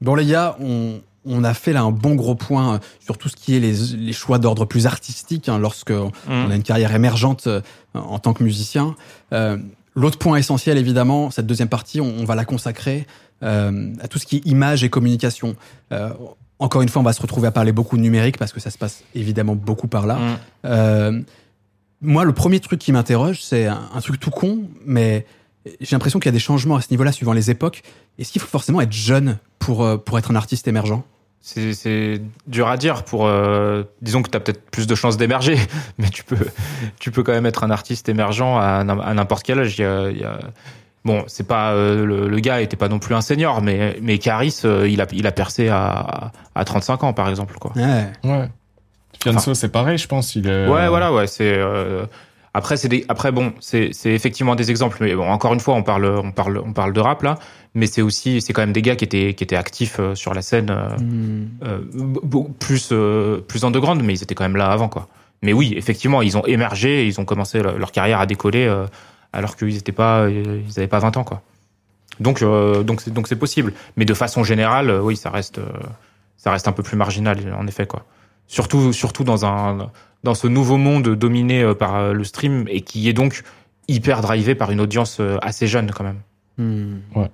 Bon les gars, on, on a fait là un bon gros point euh, sur tout ce qui est les, les choix d'ordre plus artistique hein, lorsque on Mm. a une carrière émergente euh, en tant que musicien. Euh, L'autre point essentiel, évidemment, cette deuxième partie, on, on va la consacrer euh, à tout ce qui est image et communication. Euh, encore une fois, on va se retrouver à parler beaucoup de numérique parce que ça se passe évidemment beaucoup par là. Mm. Euh, moi, le premier truc qui m'interroge, c'est un, un truc tout con, mais j'ai l'impression qu'il y a des changements à ce niveau-là suivant les époques. Est-ce qu'il faut forcément être jeune pour, pour être un artiste émergent? C'est c'est dur à dire pour euh, disons que tu as peut-être plus de chances d'émerger mais tu peux tu peux quand même être un artiste émergent à, n'im- à n'importe quel âge il y a, il y a- bon c'est pas euh, le, le gars était pas non plus un senior mais mais Caris euh, il a il a percé à à 35 ans par exemple quoi. Ouais. Ouais. Fianso, c'est pareil, je pense. Il est, Ouais voilà ouais c'est euh, Après, c'est des, après bon, c'est, c'est effectivement des exemples, mais bon, encore une fois, on parle, on parle, on parle de rap là, mais c'est aussi, c'est quand même des gars qui étaient, qui étaient actifs euh, sur la scène, euh, Hmm. euh, plus, euh, plus underground, mais ils étaient quand même là avant, quoi. Mais oui, effectivement, ils ont émergé, ils ont commencé leur, carrière à décoller, euh, alors qu'ils étaient pas, euh, ils avaient pas 20 ans, quoi. Donc, euh, donc, c'est, donc c'est possible. Mais de façon générale, oui, ça reste, euh, ça reste un peu plus marginal, en effet, quoi. Surtout, surtout dans un, dans ce nouveau monde dominé euh, par euh, le stream et qui est donc hyper drivé par une audience euh, assez jeune quand même. Hmm. Ouais.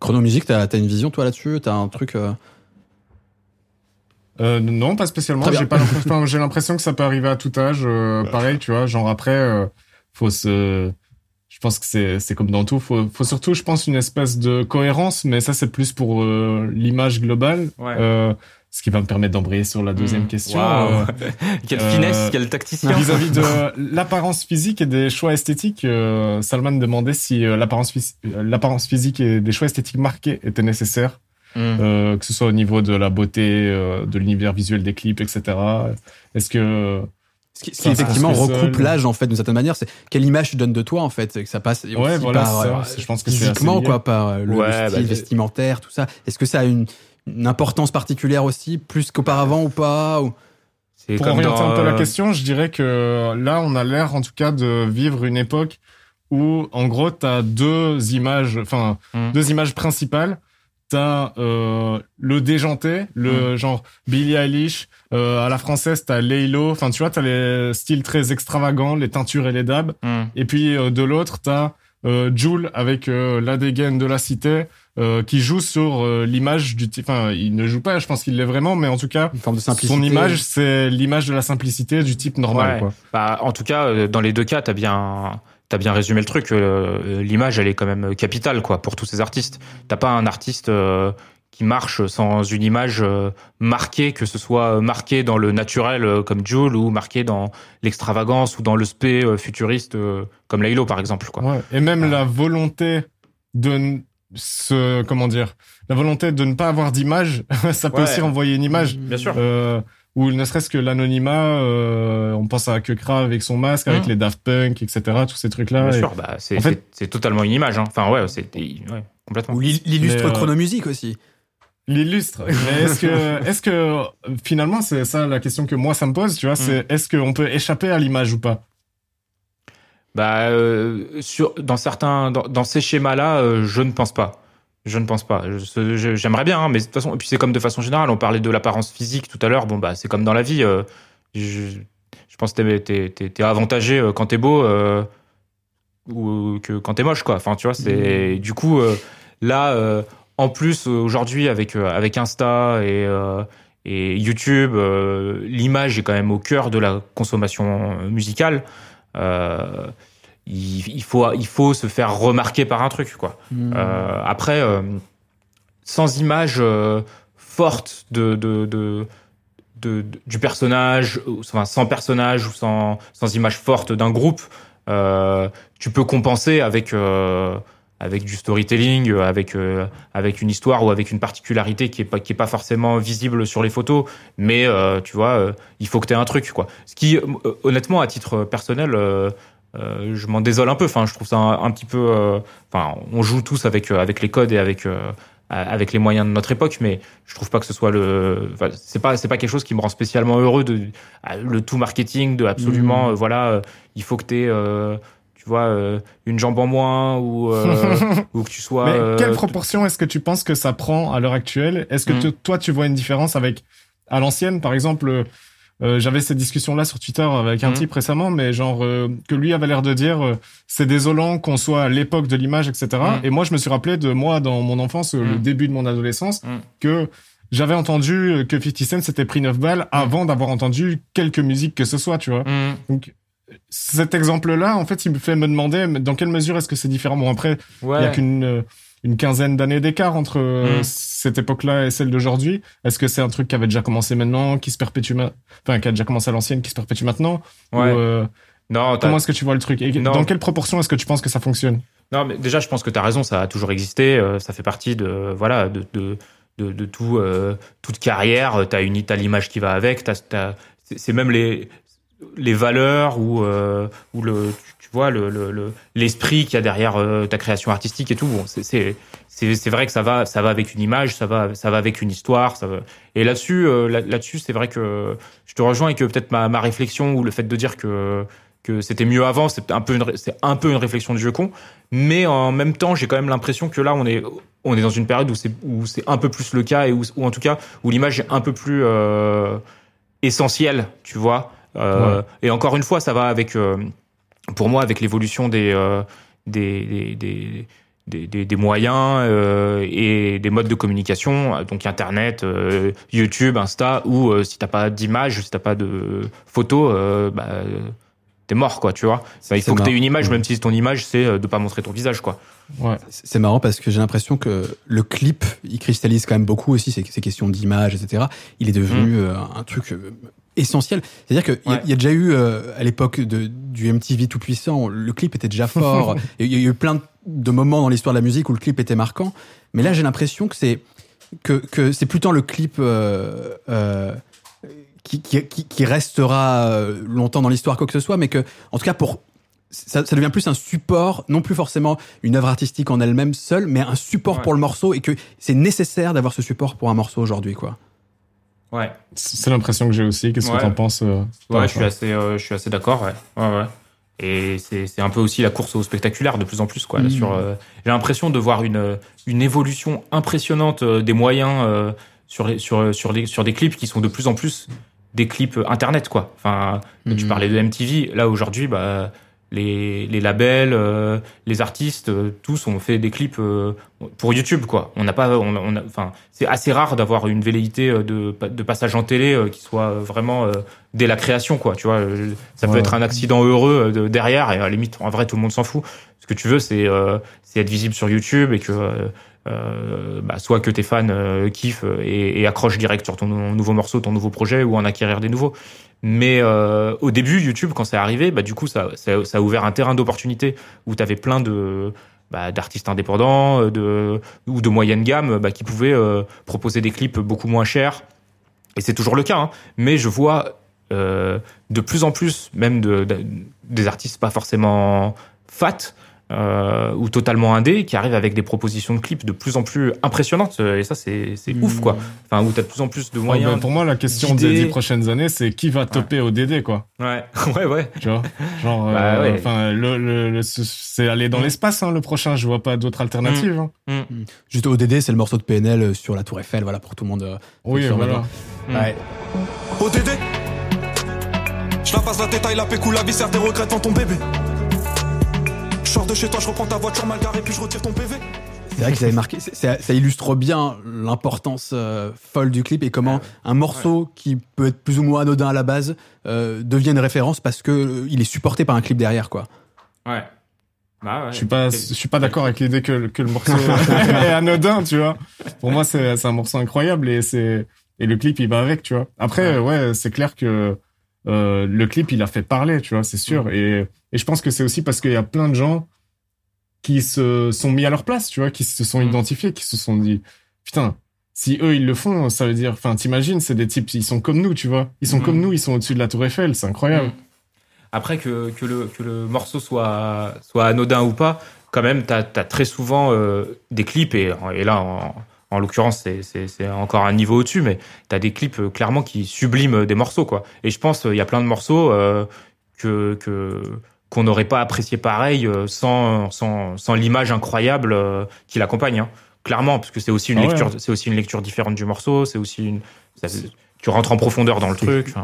Chrono Musique, t'as as une vision toi là-dessus? T'as un truc euh, Euh, non, pas spécialement. J'ai pas l'impression, j'ai l'impression que ça peut arriver à tout âge. euh, pareil, tu vois. Genre après, euh, faut se. Je pense que c'est c'est comme dans tout. Faut faut surtout, je pense, une espèce de cohérence. Mais ça, c'est plus pour euh, l'image globale. Ouais. Euh, ce qui va me permettre d'embrayer sur la deuxième Mmh. question. Waouh. Euh, quelle Euh, finesse, quel tacticien. Vis-à-vis de l'apparence physique et des choix esthétiques, euh, Salman demandait si euh, l'apparence phys- euh, l'apparence physique et des choix esthétiques marqués étaient nécessaires, Mm. euh, que ce soit au niveau de la beauté, euh, de l'univers visuel des clips, etc. Est-ce que Ce qui, ce qui, Ça, effectivement recoupe seul- l'âge en fait d'une certaine manière, c'est quelle image tu donnes de toi en fait, que ça passe aussi Ouais, voilà, par euh. Je pense que physiquement quoi, par euh, le, Ouais, le style bah, vestimentaire, tout ça. Est-ce que ça a une, une importance particulière aussi, plus qu'auparavant ou pas ou... C'est pour comme orienter dans, un peu la euh, question, je dirais que là, on a l'air en tout cas de vivre une époque où, en gros, t'as deux images, enfin, Mm. deux images principales. T'as euh, le déjanté, le genre Billie Eilish. Euh, à la française, t'as Laylo. Enfin, tu vois, t'as les styles très extravagants, les teintures et les dabs. mm. Et puis euh, de l'autre, t'as euh, Jules avec euh, la dégaine de la cité euh, qui joue sur euh, l'image du type. Enfin, il ne joue pas, je pense qu'il l'est vraiment, mais en tout cas, une forme de simplicité son image, c'est l'image de la simplicité du type normal. Ouais. Quoi. Bah, en tout cas, euh, dans les deux cas, t'as bien, t'as bien résumé le truc. euh, L'image, elle est quand même capitale, quoi, pour tous ces artistes. T'as pas un artiste euh, qui marche sans une image euh, marquée, que ce soit marqué dans le naturel euh, comme Jules ou marqué dans l'extravagance ou dans le spé euh, futuriste euh, comme Laylo, par exemple, quoi. Ouais. Et même la volonté de se, comment dire, la volonté de ne pas avoir d'image, ça peut Ouais. aussi renvoyer une image. Bien sûr. Euh, ou ne serait-ce que l'anonymat, euh, on pense à Kekra avec son masque, avec Mhm. les Daft Punk, etc., tous ces trucs-là. Bien Et- sûr, bah, c'est en fait- c'est- c'est totalement une image. Hein. Enfin, ouais, c'est ouais, complètement. ou l'il- l'illustre euh, Chrono Musique aussi. L'illustre. Mais est-ce que, est-ce que, finalement, c'est ça la question que moi ça me pose, tu vois, c'est est-ce qu'on peut échapper à l'image ou pas? Bah, euh, sur, dans certains, dans, dans ces schémas-là, euh, je ne pense pas. Je ne pense pas. J'aimerais bien, hein, mais de toute façon, et puis c'est comme de façon générale. On parlait de l'apparence physique tout à l'heure. Bon, bah, c'est comme dans la vie. euh, je, je pense que t'es, t'es, t'es avantagé quand t'es beau ou que quand t'es moche, quoi. Enfin, tu vois, c'est du coup là. en plus, aujourd'hui, avec avec Insta et et YouTube, l'image est quand même au cœur de la consommation musicale. Euh, il, il faut il faut se faire remarquer par un truc quoi. Euh, après, euh, sans image forte de, de, de, de- de- du personnage, enfin sans personnage ou sans, sans image forte d'un groupe, euh, tu peux compenser avec euh, avec du storytelling, euh, avec euh, avec une histoire ou avec une particularité qui est pas qui est pas forcément visible sur les photos, mais euh, tu vois, euh, il faut que tu aies un truc quoi. Ce qui honnêtement à titre personnel je m'en désole un peu. Enfin, je trouve ça un, un petit peu. Enfin, on joue tous avec avec les codes et avec avec les moyens de notre époque, mais je trouve pas que ce soit le. enfin, c'est pas c'est pas quelque chose qui me rend spécialement heureux de le tout marketing de absolument. Euh, voilà, il faut que t'aies euh, tu vois euh, une jambe en moins ou euh, ou que tu sois. Mais euh, quelle proportion est-ce que tu penses que ça prend à l'heure actuelle? Est-ce que Mm. te- toi, tu vois une différence avec à l'ancienne, par exemple euh, J'avais cette discussion-là sur Twitter avec un Mm. type récemment, mais genre euh, que lui avait l'air de dire euh, c'est désolant qu'on soit à l'époque de l'image, etc. Mm. Et moi, je me suis rappelé de moi dans mon enfance, euh, le début de mon adolescence, que j'avais entendu euh, que 50 Cent s'était pris 9 balles avant d'avoir entendu quelque musique que ce soit, tu vois. Donc cet exemple-là, en fait, il me fait me demander dans quelle mesure est-ce que c'est différent? Bon après, il y a ouais. qu'une euh, une quinzaine d'années d'écart entre euh, Mm. cette époque-là et celle d'aujourd'hui. Est-ce que c'est un truc qui avait déjà commencé maintenant, qui se perpétue, ma- enfin qui a déjà commencé à l'ancienne, qui se perpétue maintenant? Ouais. Ou, euh, Non, Comment est-ce que tu vois le truc? Et Non. dans quelle proportion est-ce que tu penses que ça fonctionne? Non, mais déjà, je pense que tu as raison, ça a toujours existé. euh, ça fait partie de voilà de de de, de tout euh, toute carrière. T'as une t'as l'image qui va avec. T'as, t'as- c'est c'est même les les valeurs ou euh, ou le tu, vois le le- l'esprit qu'il y a derrière euh, ta création artistique et tout. Bon, c'est c'est c'est vrai que ça va ça va avec une image, ça va ça va avec une histoire, ça va. Et là-dessus euh, là- là-dessus, c'est vrai que je te rejoins et que peut-être ma ma réflexion ou le fait de dire que que c'était mieux avant, c'est un peu une c'est un peu une réflexion de vieux con, mais en même temps, j'ai quand même l'impression que là on est on est dans une période où c'est où c'est un peu plus le cas et où, ou en tout cas où l'image est un peu plus euh, essentielle, tu vois. Euh, Ouais. Et encore une fois, ça va avec, euh, pour moi, avec l'évolution des, euh, des, des, des, des, des- des moyens euh, et des modes de communication, donc Internet, euh, YouTube, Insta, où euh, si t'as pas d'image, si t'as pas de photos, euh, bah, t'es mort, quoi, tu vois. Bah, il faut que t'aies une image, Ouais. même si ton image, c'est de pas montrer ton visage, quoi. Ouais. C'est marrant parce que j'ai l'impression que le clip, il cristallise quand même beaucoup aussi ces, ces questions d'image, etc. Il est devenu euh, un truc essentiel. C'est-à-dire qu'il y, a- Ouais. il y a déjà eu, euh, à l'époque du MTV tout puissant, le clip était déjà fort. Il y a eu plein de, moments dans l'histoire de la musique où le clip était marquant. Mais là, j'ai l'impression que c'est que, que c'est plutôt le clip euh, euh, qui, qui, qui, qui restera longtemps dans l'histoire, quoi que ce soit, mais que, en tout cas, pour ça, ça devient plus un support, non plus forcément une œuvre artistique en elle-même seule, mais un support Ouais. pour le morceau et que c'est nécessaire d'avoir ce support pour un morceau aujourd'hui, quoi. Ouais. C'est l'impression que j'ai aussi. Qu'est-ce Ouais. que t'en penses euh, Ouais, je suis assez, euh, je suis assez d'accord. Ouais. Ouais, ouais. Et c'est, c'est un peu aussi la course au spectaculaire de plus en plus. Quoi, là, Mm. sur, euh, j'ai l'impression de voir une, une évolution impressionnante des moyens sur, les, sur, sur, les, sur des clips qui sont de plus en plus des clips internet. Quoi. Enfin, tu Mm. parlais de MTV. Là aujourd'hui, bah, les, les labels, euh, les artistes, euh, tous ont fait des clips euh, pour YouTube. Quoi. On n'a pas, on, on a, enfin, c'est assez rare d'avoir une velléité euh, de, de passage en télé euh, qui soit vraiment euh, dès la création. Quoi. Tu vois, ça peut être un accident heureux de, derrière et à la limite, en vrai, tout le monde s'en fout. Ce que tu veux, c'est euh, c'est être visible sur YouTube et que euh, euh, bah, soit que tes fans euh, kiffent et, et accrochent direct sur ton nouveau morceau, ton nouveau projet ou en acquérir des nouveaux. Mais euh, au début, YouTube, quand c'est arrivé, bah, du coup, ça, ça, ça a ouvert un terrain d'opportunité où tu avais plein de bah, d'artistes indépendants euh, de, ou de moyenne gamme bah, qui pouvaient euh, proposer des clips beaucoup moins chers. Et c'est toujours le cas. Hein. Mais je vois euh, de plus en plus, même de, de- des artistes pas forcément fat, euh, ou totalement indé qui arrivent avec des propositions de clips de plus en plus impressionnantes et ça c'est c'est Mm. ouf quoi enfin où t'as de plus en plus de Ouais, moyens ben, pour moi, la question des dix prochaines années, c'est qui va toper au DD, quoi. ouais ouais ouais Tu vois Genre, euh, Bah, ouais. enfin, le, le, le- c'est aller dans Mm. l'espace, hein, le prochain. Je vois pas d'autres alternatives. hein. Juste ODD, c'est le morceau de PNL sur la Tour Eiffel, voilà, pour tout le monde. euh, Oui, voilà. Ouais. ODD Je la passe la détaille, la pécou, la viscère, tes regrets dans ton bébé. Je sors de chez toi, je reprends ta voiture mal garée, puis je retire ton PV. C'est vrai qu'ils avaient marqué. c'est- c'est- ça illustre bien l'importance euh, folle du clip et comment un morceau qui peut être plus ou moins anodin à la base euh, devient une référence parce que euh, il est supporté par un clip derrière, quoi. ouais bah ouais Je suis pas, je suis pas d'accord avec l'idée que, que le morceau est anodin, tu vois. Pour moi, c'est, c'est un morceau incroyable et c'est, et le clip, il va avec, tu vois. Après, ouais, c'est clair que, euh, le clip, il a fait parler, tu vois, c'est sûr. Et, et je pense que c'est aussi parce qu'il y a plein de gens qui se sont mis à leur place, tu vois, qui se sont Mm. identifiés, qui se sont dit, putain, si eux, ils le font, ça veut dire, enfin, t'imagines, c'est des types, ils sont comme nous, tu vois. Ils sont Mm. comme nous, ils sont au-dessus de la Tour Eiffel, c'est incroyable. Mm. Après que, que, le, que le morceau soit, soit anodin ou pas, quand même, t'as as très souvent euh, des clips, et, et là, en, en l'occurrence, c'est- c'est c'est encore un niveau au-dessus, mais t'as des clips euh, clairement qui subliment des morceaux, quoi. Et je pense il y a plein de morceaux euh, que que qu'on n'aurait pas apprécié pareil euh, sans sans, sans l'image incroyable euh, qui l'accompagne. Hein. Clairement, parce que c'est aussi une Ah ouais. lecture, c'est aussi une lecture différente du morceau, c'est aussi une, ça- tu rentres en profondeur dans le C'est- truc.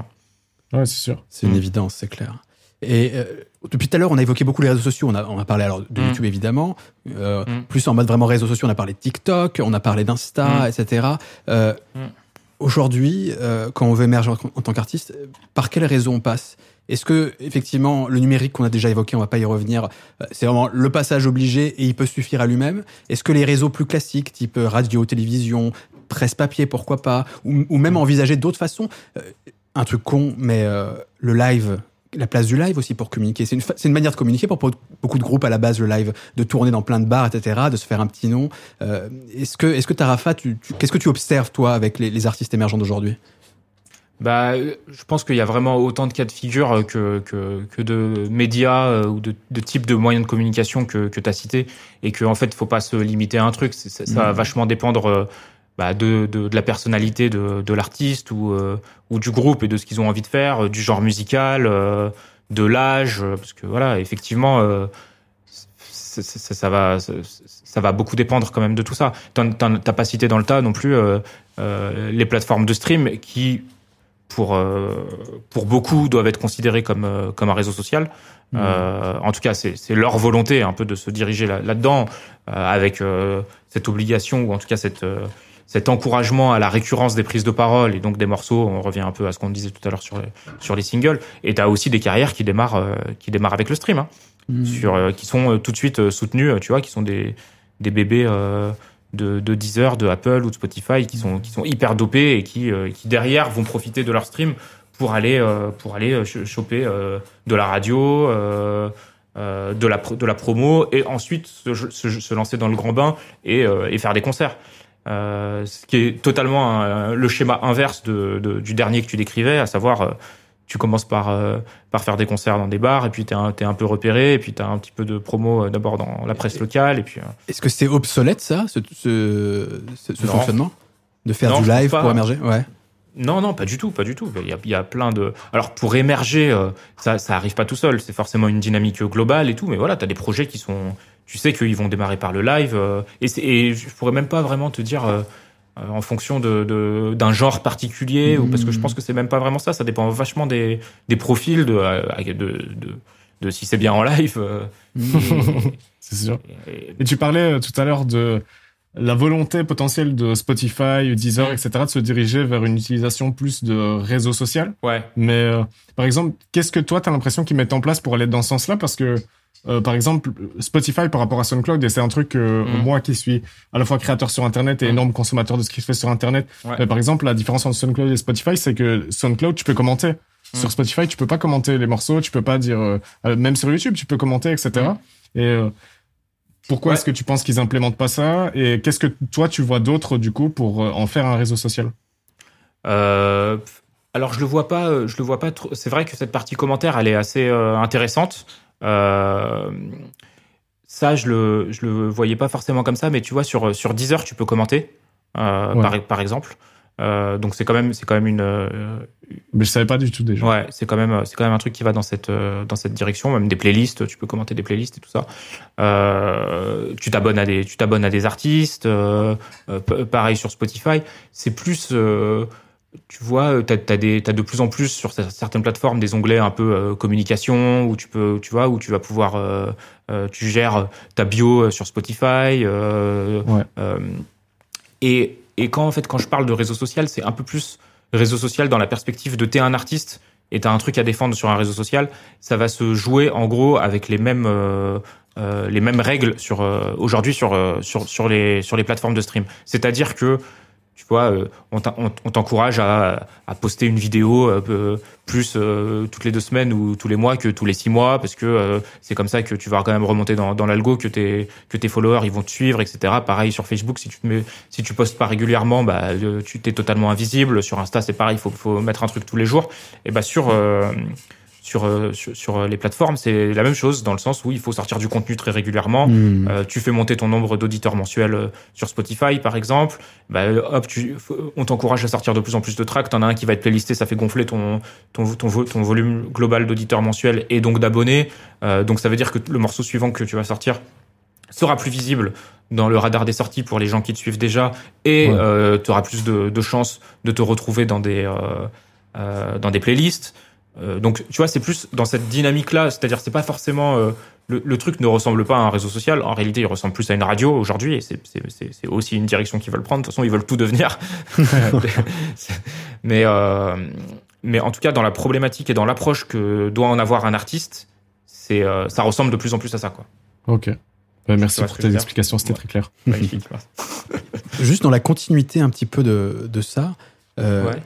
Ouais, c'est sûr. C'est une Mm. évidence, c'est clair. Et euh, depuis tout à l'heure, on a évoqué beaucoup les réseaux sociaux. On a, on a parlé alors de Mm. YouTube évidemment, euh, Mm. plus en mode vraiment réseaux sociaux. On a parlé de TikTok, on a parlé d'Insta, Mm. etc. Euh. Aujourd'hui, quand on veut émerger en, en tant qu'artiste, par quelle raison on passe? Est-ce que effectivement le numérique qu'on a déjà évoqué, on va pas y revenir, c'est vraiment le passage obligé et il peut suffire à lui-même? Est-ce que les réseaux plus classiques, type radio, télévision, presse papier, pourquoi pas, ou, ou même envisager d'autres façons? Un truc con, mais euh, le live, la place du live aussi pour communiquer. C'est une, une manière de communiquer pour beaucoup de groupes à la base, le live, de tourner dans plein de bars, etc., de se faire un petit nom. Euh, est-ce que, est-ce que Tarafa, tu, tu- qu'est-ce que tu observes toi avec les, les artistes émergents d'aujourd'hui? Bah, je pense qu'il y a vraiment autant de cas de figure que, que, que de médias euh, ou de, de types de moyens de communication que, que tu as cité. Et qu'en en fait, faut pas se limiter à un truc. Ça, ça va Mhm. vachement dépendre euh, bah, de, de, de la personnalité de, de l'artiste ou, euh, ou du groupe et de ce qu'ils ont envie de faire, euh, du genre musical, euh, de l'âge. euh, Parce que voilà, effectivement, euh, ça, ça- ça va, ça, ça va beaucoup dépendre quand même de tout ça. T'as pas cité dans le tas non plus euh, euh, les plateformes de stream qui, pour euh, pour beaucoup, doivent être considérées comme euh, comme un réseau social. Euh, en tout cas, c'est c'est leur volonté un peu de se diriger là- là-dedans euh, avec euh, cette obligation ou en tout cas cette euh, cet encouragement à la récurrence des prises de parole et donc des morceaux. On revient un peu à ce qu'on disait tout à l'heure sur les, sur les singles. Et t'as aussi des carrières qui démarrent euh, qui démarrent avec le stream. Hein Mhm. sur euh, qui sont euh, tout de suite soutenus, euh, tu vois, qui sont des des bébés de, de Deezer, de Apple ou de Spotify, qui sont qui sont hyper dopés et qui qui derrière vont profiter de leur stream pour aller pour aller ch- choper de la radio. euh, de la de la promo et ensuite se, se, se lancer dans le grand bain et, euh, et faire des concerts euh, ce qui est totalement un- le schéma inverse de, de- du dernier que tu décrivais à savoir euh, tu commences par euh, par faire des concerts dans des bars et puis t'es un, t'es un peu repéré et puis t'as un petit peu de promo euh, d'abord dans la presse locale et puis euh, Est-ce que c'est obsolète ça, ce, ce, fonctionnement? De faire Non, du live pour émerger? Ouais. Non, non, pas du tout, pas du tout. Il y a, il y a plein de. Alors pour émerger, euh, ça, ça arrive pas tout seul. C'est forcément une dynamique globale et tout. Mais voilà, t'as des projets qui sont. Tu sais qu'ils vont démarrer par le live. euh, et, et je pourrais même pas vraiment te dire euh, euh, en fonction de de- d'un genre particulier ou parce que je pense que c'est même pas vraiment ça. Ça dépend vachement des des profils de de de, de si c'est bien en live. C'est sûr. et- tu parlais tout à l'heure de la volonté potentielle de Spotify, Deezer, etc. de se diriger vers une utilisation plus de réseau social. ouais. Mais euh, par exemple, qu'est-ce que toi, tu as l'impression qu'ils mettent en place pour aller dans ce sens-là? Parce que, euh, par exemple, Spotify par rapport à SoundCloud, et c'est un truc que Mm. moi qui suis à la fois créateur sur Internet et Mm. énorme consommateur de ce qui se fait sur Internet, Ouais. mais par exemple, la différence entre SoundCloud et Spotify, c'est que SoundCloud, tu peux commenter. Mm. Sur Spotify, tu peux pas commenter les morceaux, tu peux pas dire... euh, euh, même sur YouTube, tu peux commenter, etc. Et euh, pourquoi. Ouais. est-ce que tu penses qu'ils implémentent pas ça? Et qu'est-ce que toi, tu vois d'autre, du coup, pour euh, en faire un réseau social? Euh, alors je le vois pas, euh, je le vois pas trop. C'est vrai que cette partie commentaire, elle est assez euh, intéressante. Euh, ça, je le, je le voyais pas forcément comme ça, mais tu vois sur sur Deezer, tu peux commenter, euh, Ouais. par par exemple. Euh, donc c'est quand même c'est quand même une euh, Mais je savais pas du tout déjà. ouais c'est quand même c'est quand même un truc qui va dans cette dans cette direction même des playlists tu peux commenter des playlists et tout ça tu t'abonnes à des tu t'abonnes à des artistes pareil sur Spotify c'est plus tu vois t'as as des t'as de plus en plus sur cer- certaines plateformes des onglets un peu euh, communication où tu peux tu vois où tu vas pouvoir euh, euh, tu gères ta bio euh, sur Spotify euh, Ouais. euh, et et quand en fait quand je parle de réseau social c'est un peu plus réseau social dans la perspective de t'es un artiste et t'as un truc à défendre sur un réseau social ça va se jouer en gros avec les mêmes euh, euh, les mêmes règles sur euh, aujourd'hui sur, euh, sur sur les sur les plateformes de stream c'est-à-dire que tu vois, euh, on t'en- on- on t'encourage à, à poster une vidéo euh, peu- plus euh, toutes les deux semaines ou tous les mois que tous les six mois, parce que euh, c'est comme ça que tu vas quand même remonter dans, dans l'algo, que tes que tes followers ils vont te suivre, etc. Pareil sur Facebook, si tu mets, si tu postes pas régulièrement, bah euh, tu t'es totalement invisible. Sur Insta, c'est pareil, il faut faut mettre un truc tous les jours. Et bah sur euh, sur, euh, sur sur les plateformes, c'est la même chose dans le sens où il faut sortir du contenu très régulièrement. Hmm. Euh, tu fais monter ton nombre d'auditeurs mensuels euh, sur Spotify, par exemple. Bah, euh, hop, tu, f- on t'encourage à sortir de plus en plus de tracks. T'en as un qui va être playlisté, ça fait gonfler ton ton ton, vo- ton volume global d'auditeurs mensuels et donc d'abonnés. Euh, donc ça veut dire que le morceau suivant que tu vas sortir sera plus visible dans le radar des sorties pour les gens qui te suivent déjà et Ouais. tu auras plus de, de chances de te retrouver dans des euh, euh, dans des playlists. Euh, donc tu vois, c'est plus dans cette dynamique-là, c'est-à-dire c'est pas forcément euh, le, le truc ne ressemble pas à un réseau social. En réalité, il ressemble plus à une radio aujourd'hui, et c'est c'est- c'est- c'est aussi une direction qu'ils veulent prendre. De toute façon, ils veulent tout devenir. mais euh, mais en tout cas, dans la problématique et dans l'approche que doit en avoir un artiste, c'est euh, ça ressemble de plus en plus à ça, quoi. Ok. Ouais, merci pour tes explications, c'était Ouais. très clair. Magnifique. Juste dans la continuité un petit peu de, de ça, euh, ouais.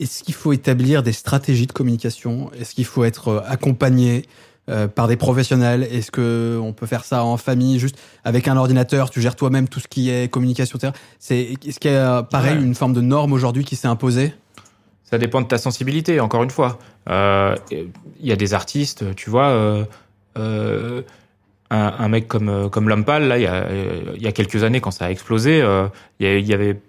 Est-ce qu'il faut établir des stratégies de communication? Est-ce qu'il faut être euh, accompagné euh, par des professionnels? Est-ce que on peut faire ça en famille, juste avec un ordinateur Tu gères toi-même tout ce qui est communication, etc. C'est est-ce qu'il y a pareil Ouais. une forme de norme aujourd'hui qui s'est imposée? Ça dépend de ta sensibilité, encore une fois. Euh, Il y a des artistes, tu vois, euh, un, un mec comme, comme Lampal, là, il y a, il y a quelques années, quand ça a explosé, il y a- il y avait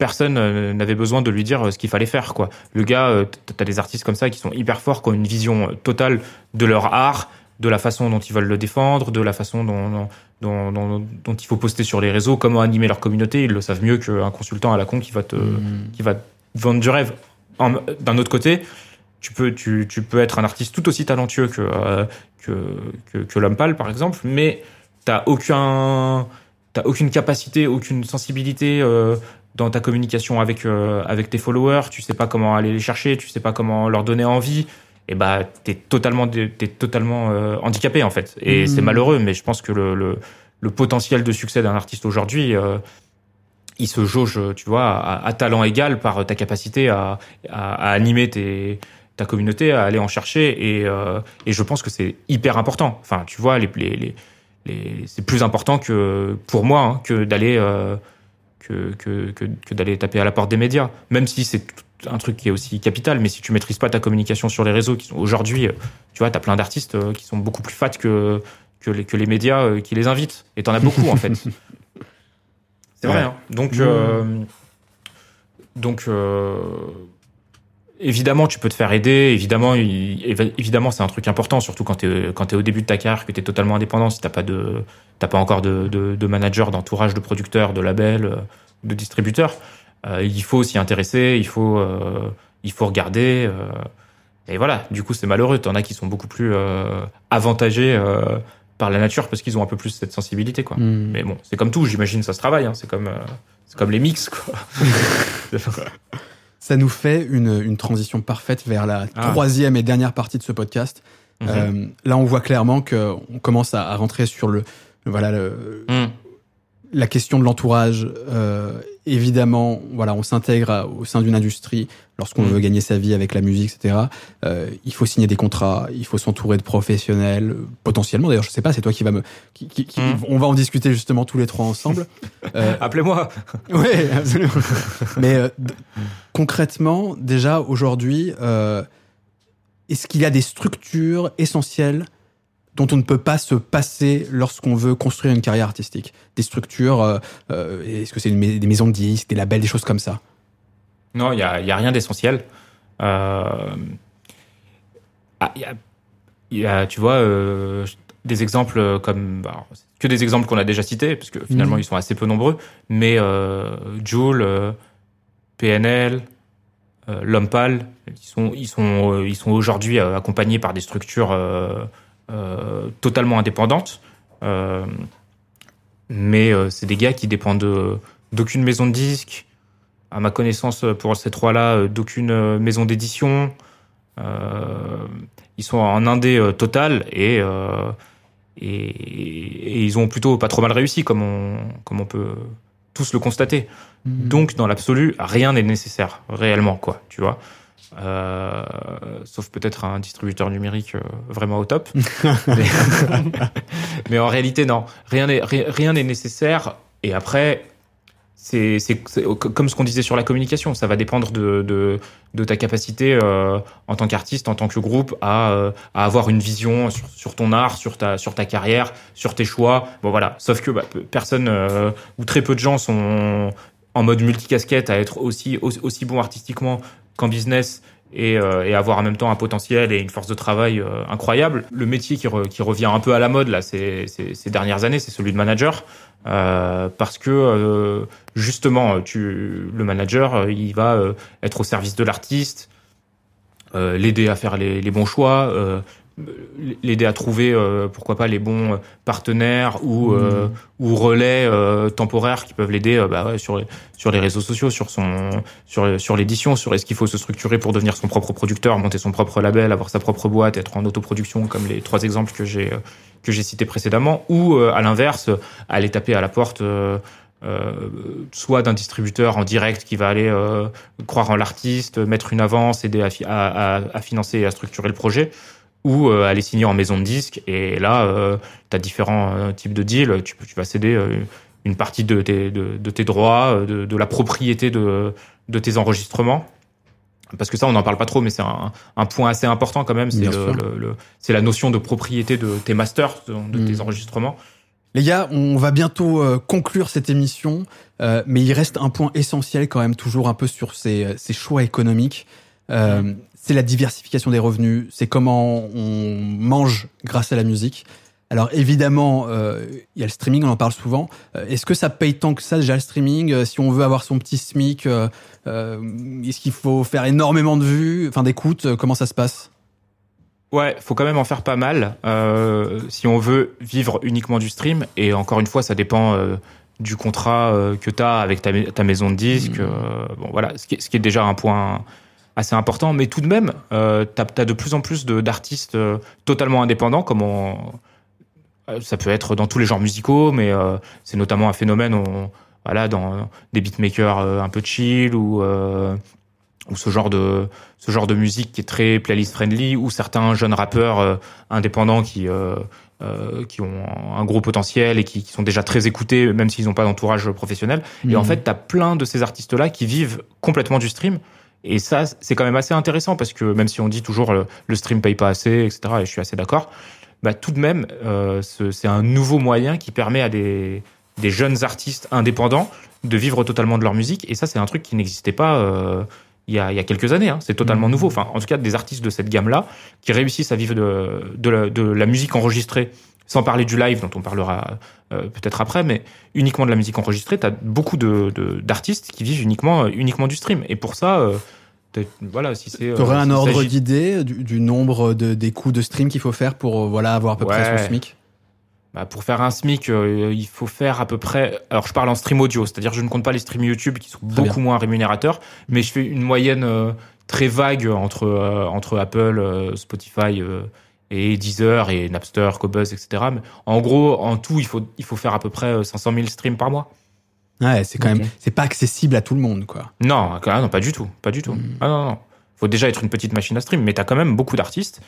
personne euh, n'avait besoin de lui dire euh, ce qu'il fallait faire, quoi. Le gars, euh, t'as des artistes comme ça qui sont hyper forts, qui ont une vision totale de leur art, de la façon dont ils veulent le défendre, de la façon dont, dont, dont, dont il faut poster sur les réseaux, comment animer leur communauté. Ils le savent mieux qu'un consultant à la con qui va te, Mm. qui va te vendre du rêve. D'un autre côté, tu peux, tu, tu peux être un artiste tout aussi talentueux que, euh, que, que, que l'homme pâle, par exemple, mais t'as aucun, t'as aucune capacité, aucune sensibilité euh, dans ta communication avec, euh, avec tes followers. Tu sais pas comment aller les chercher, tu sais pas comment leur donner envie. Et bah, t'es totalement, t'es totalement euh, handicapé en fait. Et Mhm. c'est malheureux, mais je pense que le, le, le potentiel de succès d'un artiste aujourd'hui, euh, il se jauge, tu vois, à, à talent égal par ta capacité à, à, à animer tes, ta communauté, à aller en chercher. Et, et je pense que c'est hyper important. Enfin, tu vois, les, les, les, les- c'est plus important que pour moi hein, que d'aller que, que, que, que d'aller taper à la porte des médias. Même si c'est un truc qui est aussi capital, mais si tu maîtrises pas ta communication sur les réseaux, qui sont aujourd'hui, euh, tu vois, t'as plein d'artistes euh, qui sont beaucoup plus fat que que les, que les médias euh, qui les invitent. Et t'en as beaucoup en fait. C'est vrai. Ouais. Hein. Donc, Mmh. euh, donc euh, évidemment, tu peux te faire aider. Évidemment, évidemment, c'est un truc important, surtout quand t'es quand t'es au début de ta carrière, que t'es totalement indépendant. Si t'as pas de t'as pas encore de, de, de manager, d'entourage, de producteur, de label, euh, de distributeur, euh, il faut s'y intéresser. Il faut euh, il faut regarder. euh, et voilà. Du coup, c'est malheureux. T'en as qui sont beaucoup plus avantagés par la nature parce qu'ils ont un peu plus cette sensibilité, quoi. Mm. Mais bon, c'est comme tout, j'imagine, ça se travaille. Hein. C'est comme, c'est comme les mix, quoi. Ça nous fait une, une transition parfaite vers la Ah. troisième et dernière partie de ce podcast. Mhm. Euh, là, on voit clairement que on commence à, à rentrer sur le, voilà, le, Mm. La question de l'entourage. Euh, évidemment, voilà, on s'intègre au sein d'une industrie lorsqu'on Mm. veut gagner sa vie avec la musique, etc. Euh, il faut signer des contrats, il faut s'entourer de professionnels, potentiellement. D'ailleurs, je sais pas, c'est toi qui va me, qui, qui- qui- Mm. on va en discuter justement tous les trois ensemble. Euh, Appelez-moi. oui, absolument. Mais euh, concrètement, déjà aujourd'hui, euh, est-ce qu'il y a des structures essentielles dont on ne peut pas se passer lorsqu'on veut construire une carrière artistique Des structures, euh, euh, est-ce que c'est une des maisons de disques, des labels, des choses comme ça? Non, il y a, y a rien d'essentiel. Euh... ah, y a, y a, tu vois, euh, des exemples comme bah, que des exemples qu'on a déjà cités, parce que finalement Mhm. ils sont assez peu nombreux. Mais Joule, PNL, L'Homme Pâle, ils sont, ils sont, ils sont aujourd'hui accompagnés par des structures totalement indépendantes. Euh, mais euh, c'est des gars qui dépendent de- d'aucune maison de disques, à ma connaissance, pour ces trois-là, euh, d'aucune euh, maison d'édition. Euh, ils sont en indé euh, total et, euh, et, et ils ont plutôt pas trop mal réussi, comme on, comme on peut tous le constater. Donc, dans l'absolu, rien n'est nécessaire, réellement, quoi, tu vois. Euh, sauf peut-être un distributeur numérique euh, vraiment au top. mais, mais en réalité, non. Rien n'est ri- rien n'est nécessaire. Et après, c'est comme ce qu'on disait sur la communication. Ça va dépendre de, de, de ta capacité euh, en tant qu'artiste, en tant que groupe, à, à avoir une vision sur, sur ton art, sur ta, sur ta carrière, sur tes choix. Bon, voilà. Sauf que bah, personne ou très peu de gens sont en mode multicasquette à être aussi, aussi, aussi bon artistiquement qu'en business et, euh, et avoir en même temps un potentiel et une force de travail euh, incroyable. Le métier qui, re- qui revient un peu à la mode là ces, ces, dernières années, c'est celui de manager. Euh, parce que justement, le manager, il va être au service de l'artiste, l'aider à faire les, bons choix, l'aider à trouver euh, pourquoi pas les bons partenaires ou euh, Mhm. ou relais euh, temporaires qui peuvent l'aider euh, bah, ouais, sur les- sur les réseaux sociaux, sur son sur sur l'édition, sur est-ce qu'il faut se structurer pour devenir son propre producteur, monter son propre label, avoir sa propre boîte, être en autoproduction comme les trois exemples que j'ai euh, que j'ai cités précédemment, ou euh, à l'inverse aller taper à la porte. euh, euh, soit d'un distributeur en direct qui va aller euh, croire en l'artiste, mettre une avance, aider à financer et à structurer le projet, ou euh, aller signer en maison de disque. Et là, euh, tu as différents euh, types de deals. Tu, tu vas céder euh, une partie de tes, de, de tes droits, euh, de, de la propriété de, de tes enregistrements. parce que ça on n'en parle pas trop mais c'est un, un, point assez important quand même c'est le, le, c'est la notion de propriété de tes masters de, de tes enregistrements les gars, on va bientôt conclure cette émission, euh, mais il reste un point essentiel quand même toujours un peu sur ces, ces choix économiques. Euh, c'est la diversification des revenus, c'est comment on mange grâce à la musique. Alors évidemment, euh, il y a le streaming, on en parle souvent. Euh, est-ce que ça paye tant que ça déjà le streaming? Si on veut avoir son petit SMIC, est-ce qu'il faut faire énormément de vues, enfin d'écoute Comment ça se passe? Ouais, faut quand même en faire pas mal euh, si on veut vivre uniquement du stream. Et encore une fois, ça dépend euh, du contrat euh, que tu as avec ta, ta, maison de disques. Mmh. bon, voilà, ce qui, est, ce qui, est, déjà un point assez important. Mais tout de même, euh, tu as, de plus en plus d'artistes totalement indépendants, comme on, ça peut être dans tous les genres musicaux, mais c'est notamment un phénomène on, voilà, dans des beatmakers un peu chill ou ou ce genre de ce genre de musique qui est très playlist friendly ou certains jeunes rappeurs euh, indépendants qui euh, euh, qui ont un gros potentiel et qui, qui sont déjà très écoutés même s'ils n'ont pas d'entourage professionnel et en mhm. fait tu as plein de ces artistes là qui vivent complètement du stream et ça c'est quand même assez intéressant parce que même si on dit toujours le, le stream paye pas assez etc et je suis assez d'accord bah tout de même euh, c'est un nouveau moyen qui permet à des des jeunes artistes indépendants de vivre totalement de leur musique. Et ça c'est un truc qui n'existait pas euh, il y a, il y a quelques années. Hein. C'est totalement mmh. nouveau. Enfin, en tout cas, des artistes de cette gamme-là qui réussissent à vivre de, de, la, de la musique enregistrée, sans parler du live dont on parlera euh, peut-être après, mais uniquement de la musique enregistrée. Tu as beaucoup de, d'artistes qui vivent uniquement, uniquement du stream. Et pour ça, euh, voilà, si c'est. Tu aurais euh, un ordre d'idée du, du, nombre de, des coûts de stream qu'il faut faire pour voilà avoir à peu près son SMIC? Bah, pour faire un SMIC, euh, il faut faire à peu près. Alors, je parle en stream audio, c'est-à-dire je ne compte pas les streams YouTube qui sont beaucoup moins rémunérateurs, mais je fais une moyenne euh, très vague entre euh, entre Apple, Spotify et Deezer et Napster, Cobuzz, etc. Mais en gros, en tout, il faut il faut faire à peu près 500 000 streams par mois. Ouais, c'est quand même c'est pas accessible à tout le monde, quoi. Non, non, pas du tout, pas du tout. Hmm. Ah non, non. Faut déjà être une petite machine à stream, mais t'as quand même beaucoup d'artistes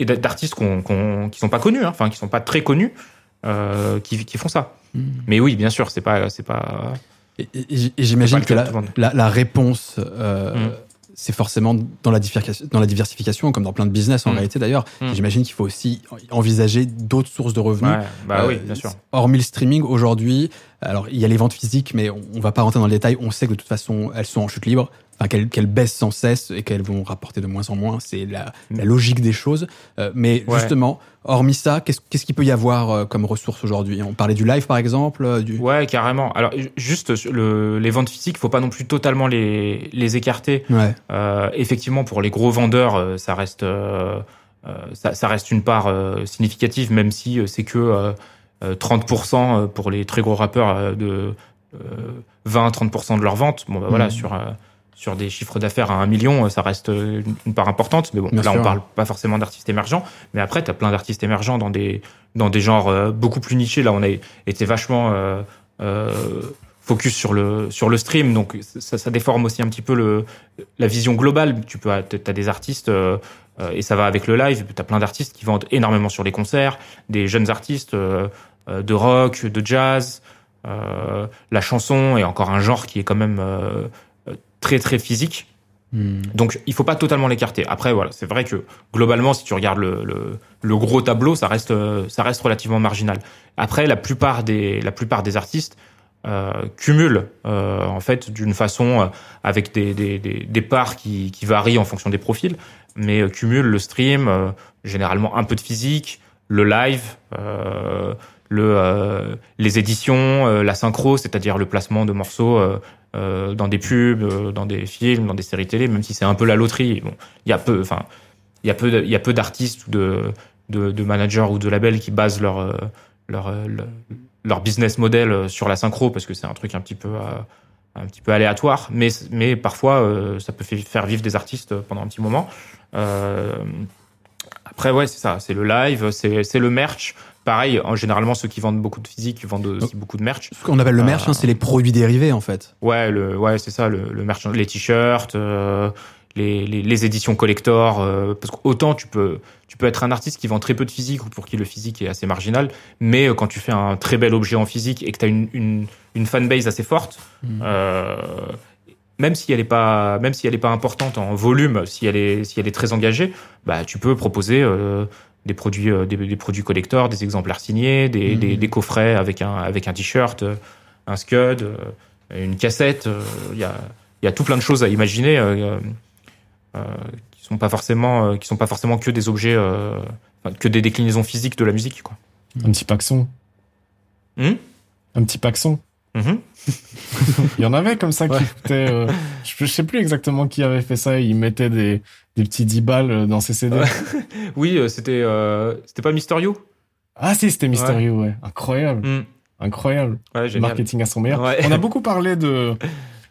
et d'artistes qu'on, qu'on, qui sont pas connus, hein, enfin qui sont pas très connus qui, qui, font ça. Hmm. Mais oui, bien sûr, c'est pas, c'est pas. Et, j'imagine que la, la, la, réponse, euh, hmm. c'est forcément dans la, dans la diversification, comme dans plein de business en hmm. réalité d'ailleurs. J'imagine qu'il faut aussi envisager d'autres sources de revenus. Ouais, bah oui, bien sûr. Hormis le streaming, aujourd'hui, alors il y a les ventes physiques, mais on, on va pas rentrer dans le détail. On sait que de toute façon, elles sont en chute libre qu'elles baissent sans cesse et qu'elles vont rapporter de moins en moins. C'est la, la, logique des choses. Euh, mais justement, hormis ça, qu'est-ce qu'il peut y avoir euh, comme ressources aujourd'hui? On parlait du live par exemple. Euh, du... Ouais, carrément. Alors juste le, les ventes physiques, faut pas non plus totalement les, les écarter. Ouais. effectivement, pour les gros vendeurs, ça reste ça, ça, reste une part significative, même si c'est que 30% pour les très gros rappeurs de 20-30% de leurs ventes. Bon, bah, voilà, mmh. sur sur des chiffres d'affaires à un million, ça reste une part importante. Mais bon, là, on parle pas forcément d'artistes émergents. Mais après, tu as plein d'artistes émergents dans des, dans des genres euh, beaucoup plus nichés. Là, on a été vachement euh, euh, focus sur le, sur le stream. Donc, ça, ça, déforme aussi un petit peu le, la vision globale. Tu peux, as des artistes, euh, et ça va avec le live. Tu as plein d'artistes qui vendent énormément sur les concerts, des jeunes artistes de rock, de jazz. la chanson est encore un genre qui est quand même très très physique. Hmm. Donc il faut pas totalement l'écarter. Après voilà, c'est vrai que globalement si tu regardes le, le, le, gros tableau, ça reste ça reste relativement marginal. Après la plupart des la plupart des artistes euh, cumulent euh, en fait d'une façon euh, avec des, des, des, des, parts qui, qui varient en fonction des profils, mais euh, cumulent le stream, euh, généralement un peu de physique, le live, le les éditions, la synchro, c'est-à-dire le placement de morceaux euh, dans des pubs, euh, dans des films, dans des séries télé, même si c'est un peu la loterie. Bon, il y a peu, enfin, il y a peu, il y a peu d'artistes ou de, de, de, managers ou de labels qui basent leur euh, leur, leur business model sur la synchro parce que c'est un truc un petit peu un petit peu aléatoire, mais mais parfois ça peut faire vivre des artistes pendant un petit moment. après ouais c'est ça, c'est le live, c'est c'est le merch. Pareil, en, généralement, ceux qui vendent beaucoup de physique vendent aussi beaucoup de merch. Ce qu'on appelle le merch, hein, c'est les produits dérivés, en fait. Ouais, le, ouais, c'est ça, le, le merch, les t-shirts, euh, les, les, les, éditions collector. Euh, parce qu'autant tu peux, tu peux être un artiste qui vend très peu de physique ou pour qui le physique est assez marginal, mais euh, quand tu fais un très bel objet en physique et que tu as une, une, une fanbase assez forte, mmh. même si elle est pas, même si elle est pas importante en volume, si elle est, si elle est très engagée, bah tu peux proposer euh, des produits, euh, des, des produits collecteurs, des exemplaires signés, des, Mhm. des, des coffrets avec un, avec un t-shirt, euh, un scud, euh, une cassette. Il y a, y a tout plein de choses à imaginer euh, euh, qui sont pas forcément, qui sont pas forcément que des objets, euh, que des déclinaisons physiques de la musique, quoi. Un petit paxon. Hmm? Un petit paxon. Mhm. Il y en avait comme ça qui coûtaient, euh, je, sais plus exactement qui avait fait ça. Il mettait des, des petits 10 balles euh, dans ses CD. Oui, euh, c'était, euh, c'était pas Mysterio. Ah si, c'était mystérieux, ouais. Incroyable. Hmm. Incroyable. Ouais, Le génial. marketing à son meilleur. Ouais. On a beaucoup parlé de,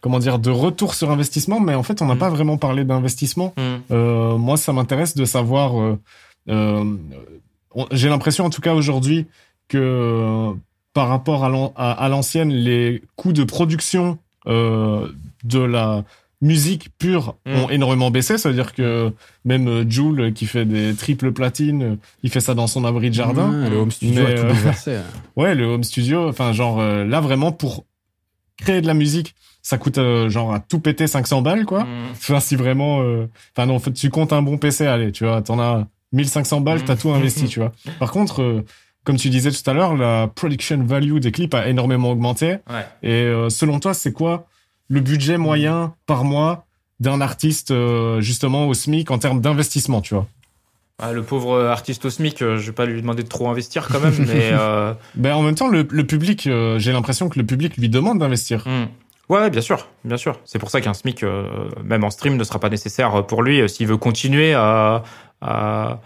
comment dire, de retour sur investissement, mais en fait, on n'a Mm. pas vraiment parlé d'investissement. Hmm. Euh, moi, ça m'intéresse de savoir. euh, euh, J'ai l'impression, en tout cas aujourd'hui, que par rapport à l'an- à à l'ancienne, les coûts de production de la musique pure Mm. ont énormément baissé. Ça veut dire que même euh, Joule, qui fait des triple platines, euh, il fait ça dans son abri de jardin. Ouais, le home studio Mais, a tout euh, bouleversé. Ouais, le home studio, enfin genre euh, là vraiment pour créer de la musique, ça coûte euh, genre à tout péter 500 balles quoi. Hmm. Enfin si vraiment euh, enfin non, en fait, tu comptes un bon PC, allez, tu vois, t'en as 1500 balles, t'as tout investi, tu vois. Par contre euh, comme tu disais tout à l'heure, la production value des clips a énormément augmenté. Ouais. Et euh, selon toi, c'est quoi le budget moyen par mois d'un artiste euh, justement au SMIC en termes d'investissement, tu vois Ah, le pauvre artiste au SMIC, euh, je vais pas lui demander de trop investir quand même, mais euh, Ben en même temps, le, le public, euh, j'ai l'impression que le public lui demande d'investir. hmm. ouais, bien sûr, bien sûr. C'est pour ça qu'un SMIC, même en stream, ne sera pas nécessaire pour lui s'il veut continuer à, à,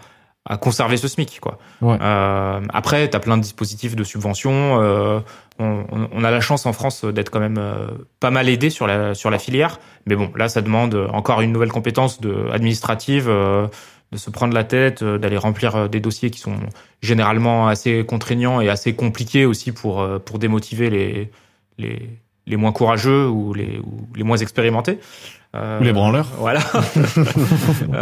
à conserver ce SMIC, quoi. Ouais. Euh, après, t'as plein de dispositifs de subvention. euh, on, on- a la chance en France d'être quand même euh, pas mal aidé sur la sur la filière, mais bon, là, ça demande encore une nouvelle compétence de administrative. euh, de se prendre la tête, euh, d'aller remplir euh, des dossiers qui sont généralement assez contraignants et assez compliqués aussi pour euh, pour démotiver les les les moins courageux ou les ou les moins expérimentés. Euh, Ou les branleurs. Voilà.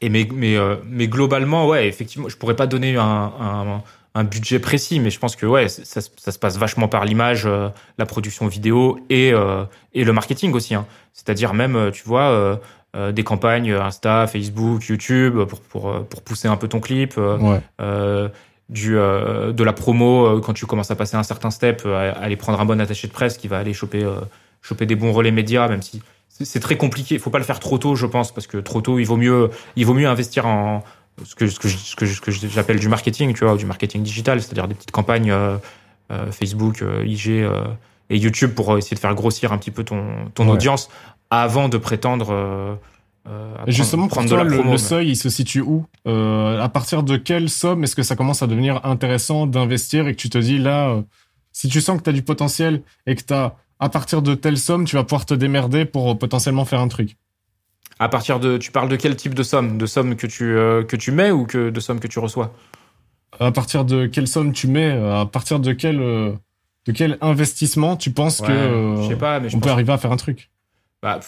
Et mais mais euh, mais globalement, ouais, effectivement, je pourrais pas donner un, un un budget précis, mais je pense que ouais, ça, se- ça se passe vachement par l'image, euh, la production vidéo et euh, et le marketing aussi. Hein. C'est-à-dire même, euh, tu vois, euh, euh, des campagnes Insta, Facebook, YouTube pour pour pour pousser un peu ton clip. euh, Ouais. du euh, de la promo quand tu commences à passer un certain step aller prendre un bon attaché de presse qui va aller choper euh, choper des bons relais médias même si c'est- très compliqué il faut pas le faire trop tôt je pense parce que trop tôt il vaut mieux il vaut mieux investir en ce que ce que je- ce que je- ce que j'appelle du marketing tu vois ou du marketing digital c'est-à-dire des petites campagnes euh, euh, Facebook euh, IG et YouTube pour essayer de faire grossir un petit peu ton ton Ouais. audience avant de prétendre Et justement, prendre, pour toi, de la le, promo, le mais- seuil, il se situe où À partir de quelle somme est-ce que ça commence à devenir intéressant d'investir et que tu te dis là, si tu sens que tu as du potentiel et que tu as à partir de telle somme, tu vas pouvoir te démerder pour euh, potentiellement faire un truc. À partir de, tu parles de quel type de somme? De somme que tu euh, que tu mets ou que de somme que tu reçois? À partir de quelle somme tu mets euh, À partir de quel euh, de quel investissement tu penses que Ouais, euh, je sais pas, mais je on pense peut arriver à faire un truc? Bah,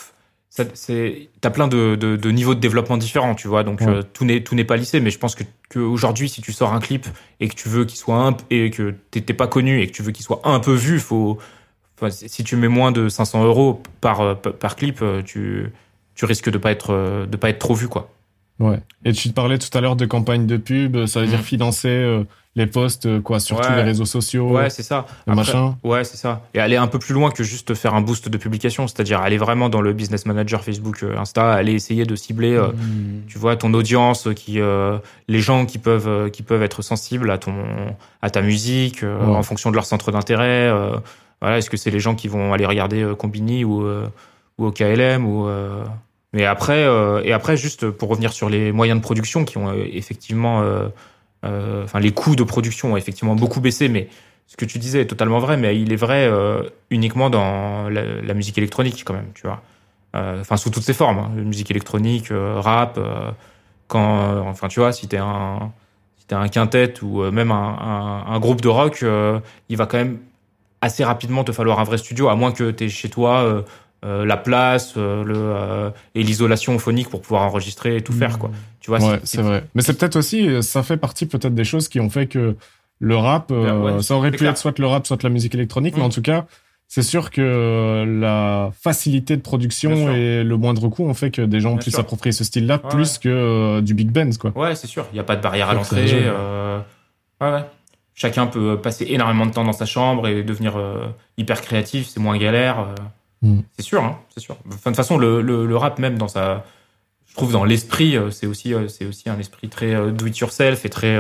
t'as plein de, de, de niveaux de développement différents, tu vois. Donc Ouais. euh, tout n'est tout n'est pas lissé, mais je pense que, que aujourd'hui, si tu sors un clip et que tu veux qu'il soit un et que t'es pas connu et que tu veux qu'il soit un peu vu, faut, enfin, si tu mets moins de 500 euros par euh, par clip, euh, tu tu risques de pas être euh, de pas être trop vu, quoi. Ouais. Et tu te parlais tout à l'heure de campagne de pub, ça veut dire Mhm. financer euh, les posts quoi sur tous les réseaux sociaux, Ouais, c'est ça. le Après- machin. Ouais, c'est ça. Et aller un peu plus loin que juste faire un boost de publication, c'est-à-dire aller vraiment dans le business manager Facebook, Insta, aller essayer de cibler, euh, Mmh. tu vois, ton audience, qui, euh, les gens qui peuvent, qui peuvent être sensibles à ton, à ta musique, Ouais. en fonction de leur centre d'intérêt. Voilà, est-ce que c'est les gens qui vont aller regarder euh, Combini ou, euh, ou au KLM ou euh, mais après, euh, et après, juste pour revenir sur les moyens de production qui ont effectivement, enfin les coûts de production ont effectivement beaucoup baissé, mais ce que tu disais est totalement vrai, mais il est vrai uniquement dans la, musique électronique quand même, tu vois. Enfin sous toutes ses formes, hein, musique électronique, rap. quand, enfin tu vois, si t'es un, un quintet ou même un, groupe de rock, il va quand même assez rapidement te falloir un vrai studio, à moins que t'aies chez toi euh, euh, la place, euh, le et l'isolation phonique pour pouvoir enregistrer et tout faire quoi. Tu vois, Ouais, c'est vrai. Mais c'est peut-être aussi, ça fait partie peut-être des choses qui ont fait que le rap, Ouais, ouais, ça aurait pu clair. être soit le rap, soit la musique électronique, mais Mm. en tout cas, c'est sûr que la facilité de production et le moindre coût ont fait que des gens Bien puissent s'approprier ce style-là Ouais, plus que euh, du big band, quoi. Ouais, c'est sûr. Il n'y a pas de barrière à l'entrée. euh, Ouais, ouais. Chacun peut passer énormément de temps dans sa chambre et devenir euh, hyper créatif. C'est moins galère. euh. Mm. C'est sûr, hein, c'est sûr. Enfin, de toute façon, le, le, le rap même dans sa, je trouve dans l'esprit, euh, c'est aussi, c'est aussi un esprit très do it yourself et très,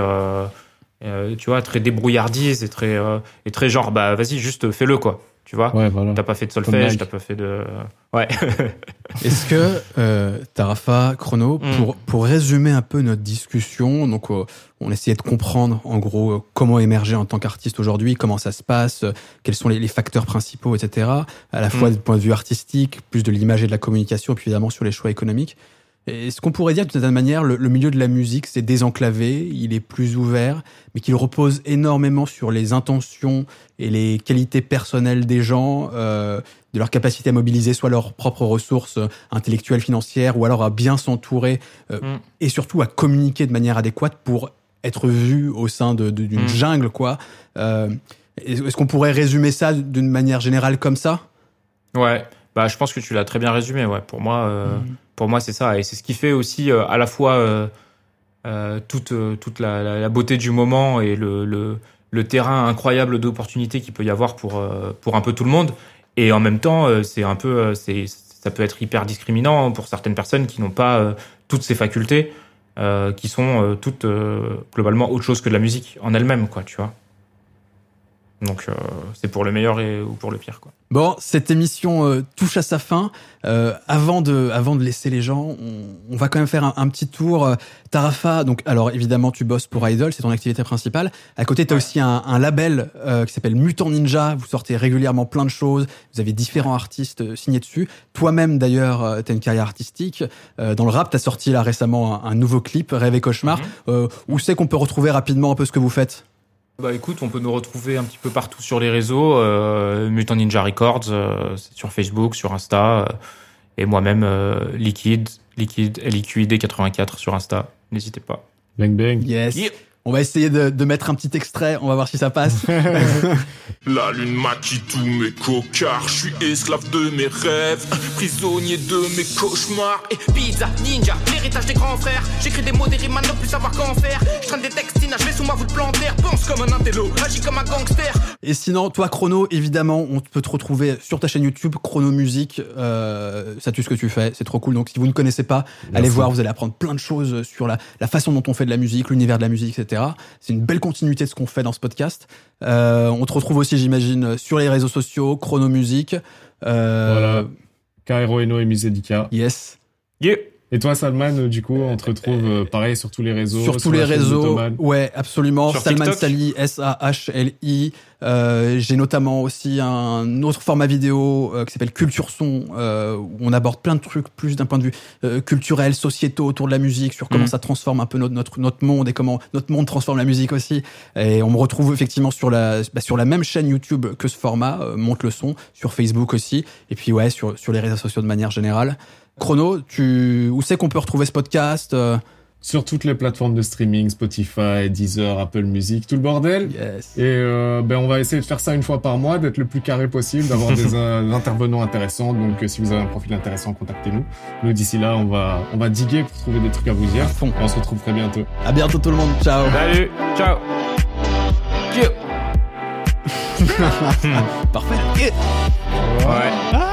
tu vois, très débrouillardise et très, et très genre, bah vas-y, juste fais-le quoi. Tu vois. Ouais, voilà. T'as pas fait de solfège, t'as pas fait de. Ouais. Est-ce que, euh, Tarafa, Chrono, Mm. pour, pour résumer un peu notre discussion, donc euh, on essayait de comprendre en gros euh, comment émerger en tant qu'artiste aujourd'hui, comment ça se passe, euh, quels sont les, les facteurs principaux, etc. À la fois Mm. du point de vue artistique, plus de l'image et de la communication, puis évidemment sur les choix économiques. Est-ce qu'on pourrait dire d'une certaine manière, le, le milieu de la musique, c'est désenclavé, il est plus ouvert, mais qu'il repose énormément sur les intentions et les qualités personnelles des gens, euh, de leur capacité à mobiliser soit leurs propres ressources euh, intellectuelles, financières, ou alors à bien s'entourer euh, Mm. et surtout à communiquer de manière adéquate pour être vu au sein de- de- d'une Mm. jungle, quoi. Euh, Est-ce qu'on pourrait résumer ça d'une manière générale comme ça? Ouais, bah je pense que tu l'as très bien résumé. Ouais, pour moi, Mhm. Pour moi c'est ça, et c'est ce qui fait aussi euh, à la fois euh, euh, toute toute la, beauté du moment et le le, le terrain incroyable d'opportunités qu'il peut y avoir pour pour un peu tout le monde. Et en même temps, c'est un peu, c'est ça peut être hyper discriminant pour certaines personnes qui n'ont pas toutes ces facultés, qui sont toutes globalement autre chose que de la musique en elle-même, quoi, tu vois. Donc euh, c'est pour le meilleur et ou pour le pire, quoi. Bon, cette émission euh, touche à sa fin. Euh, avant de, avant de laisser les gens, on, on va quand même faire un, un petit tour. Euh, Tarafa, donc alors évidemment tu bosses pour Idol, c'est ton activité principale. À côté, tu as Ouais. aussi un, un label euh, qui s'appelle Mutant Ninja. Vous sortez régulièrement plein de choses. Vous avez différents artistes euh, signés dessus. Toi-même d'ailleurs, tu as une carrière artistique. Euh, dans le rap, tu as sorti là récemment un, un nouveau clip, Rêve et Cauchemar. Euh, où c'est qu'on peut retrouver rapidement un peu ce que vous faites? Bah écoute, on peut nous retrouver un petit peu partout sur les réseaux. Euh, Mutant Ninja Records, euh, c'est sur Facebook, sur Insta. euh, et moi-même, euh, Liquid, Liquid, LIQID84 sur Insta. N'hésitez pas. Bang bang. Yes. Yeah. On va essayer de, de mettre un petit extrait. On va voir si ça passe. La lune maquille tous mes cocards, je suis esclave de mes rêves, prisonnier de mes cauchemars. Et pizza, ninja, l'héritage des grands frères. J'écris des mots, des rimes ne plus savoir qu'en faire. Je traîne des textes, je vais sous ma voûte plantaire. Pense comme un intello, agis comme un gangster. Et sinon, toi, Chrono, évidemment, on peut te retrouver sur ta chaîne YouTube, Chrono Musique. Euh, ça tue ce que tu fais, c'est trop cool. Donc, si vous ne connaissez pas, allez voir, vous allez apprendre plein de choses sur la, la façon dont on fait de la musique, l'univers de la musique, etc. C'est une belle continuité de ce qu'on fait dans ce podcast. Euh, on te retrouve aussi, j'imagine, sur les réseaux sociaux, Chrono Musique. Euh, Voilà. Kairo Eno et Musedika. Yes. Yeah. Et toi, Salman, du coup, on te retrouve euh, pareil sur tous les réseaux. sur tous les réseaux. Ouais, absolument. Sur Salman TikTok Sali, S-A-H-L-I. Euh, J'ai notamment aussi un autre format vidéo euh, qui s'appelle Culture Son, euh, où on aborde plein de trucs plus d'un point de vue euh, culturel, sociétaux autour de la musique, sur comment Mhm. ça transforme un peu notre, notre notre monde et comment notre monde transforme la musique aussi. Et on me retrouve effectivement sur la bah, sur la même chaîne YouTube que ce format, euh, monte le son, sur Facebook aussi, et puis ouais sur sur les réseaux sociaux de manière générale. Chrono, tu où c'est qu'on peut retrouver ce podcast euh, Sur toutes les plateformes de streaming, Spotify, Deezer, Apple Music, tout le bordel. Yes. Et euh, ben on va essayer de faire ça une fois par mois, d'être le plus carré possible, d'avoir des euh, intervenants intéressants. Donc euh, si vous avez un profil intéressant, contactez-nous. Nous d'ici là, on va on va diguer pour trouver des trucs à vous dire. À fond. On se retrouve très bientôt. À bientôt tout le monde. Ciao. Salut, ciao. Parfait. Ouais.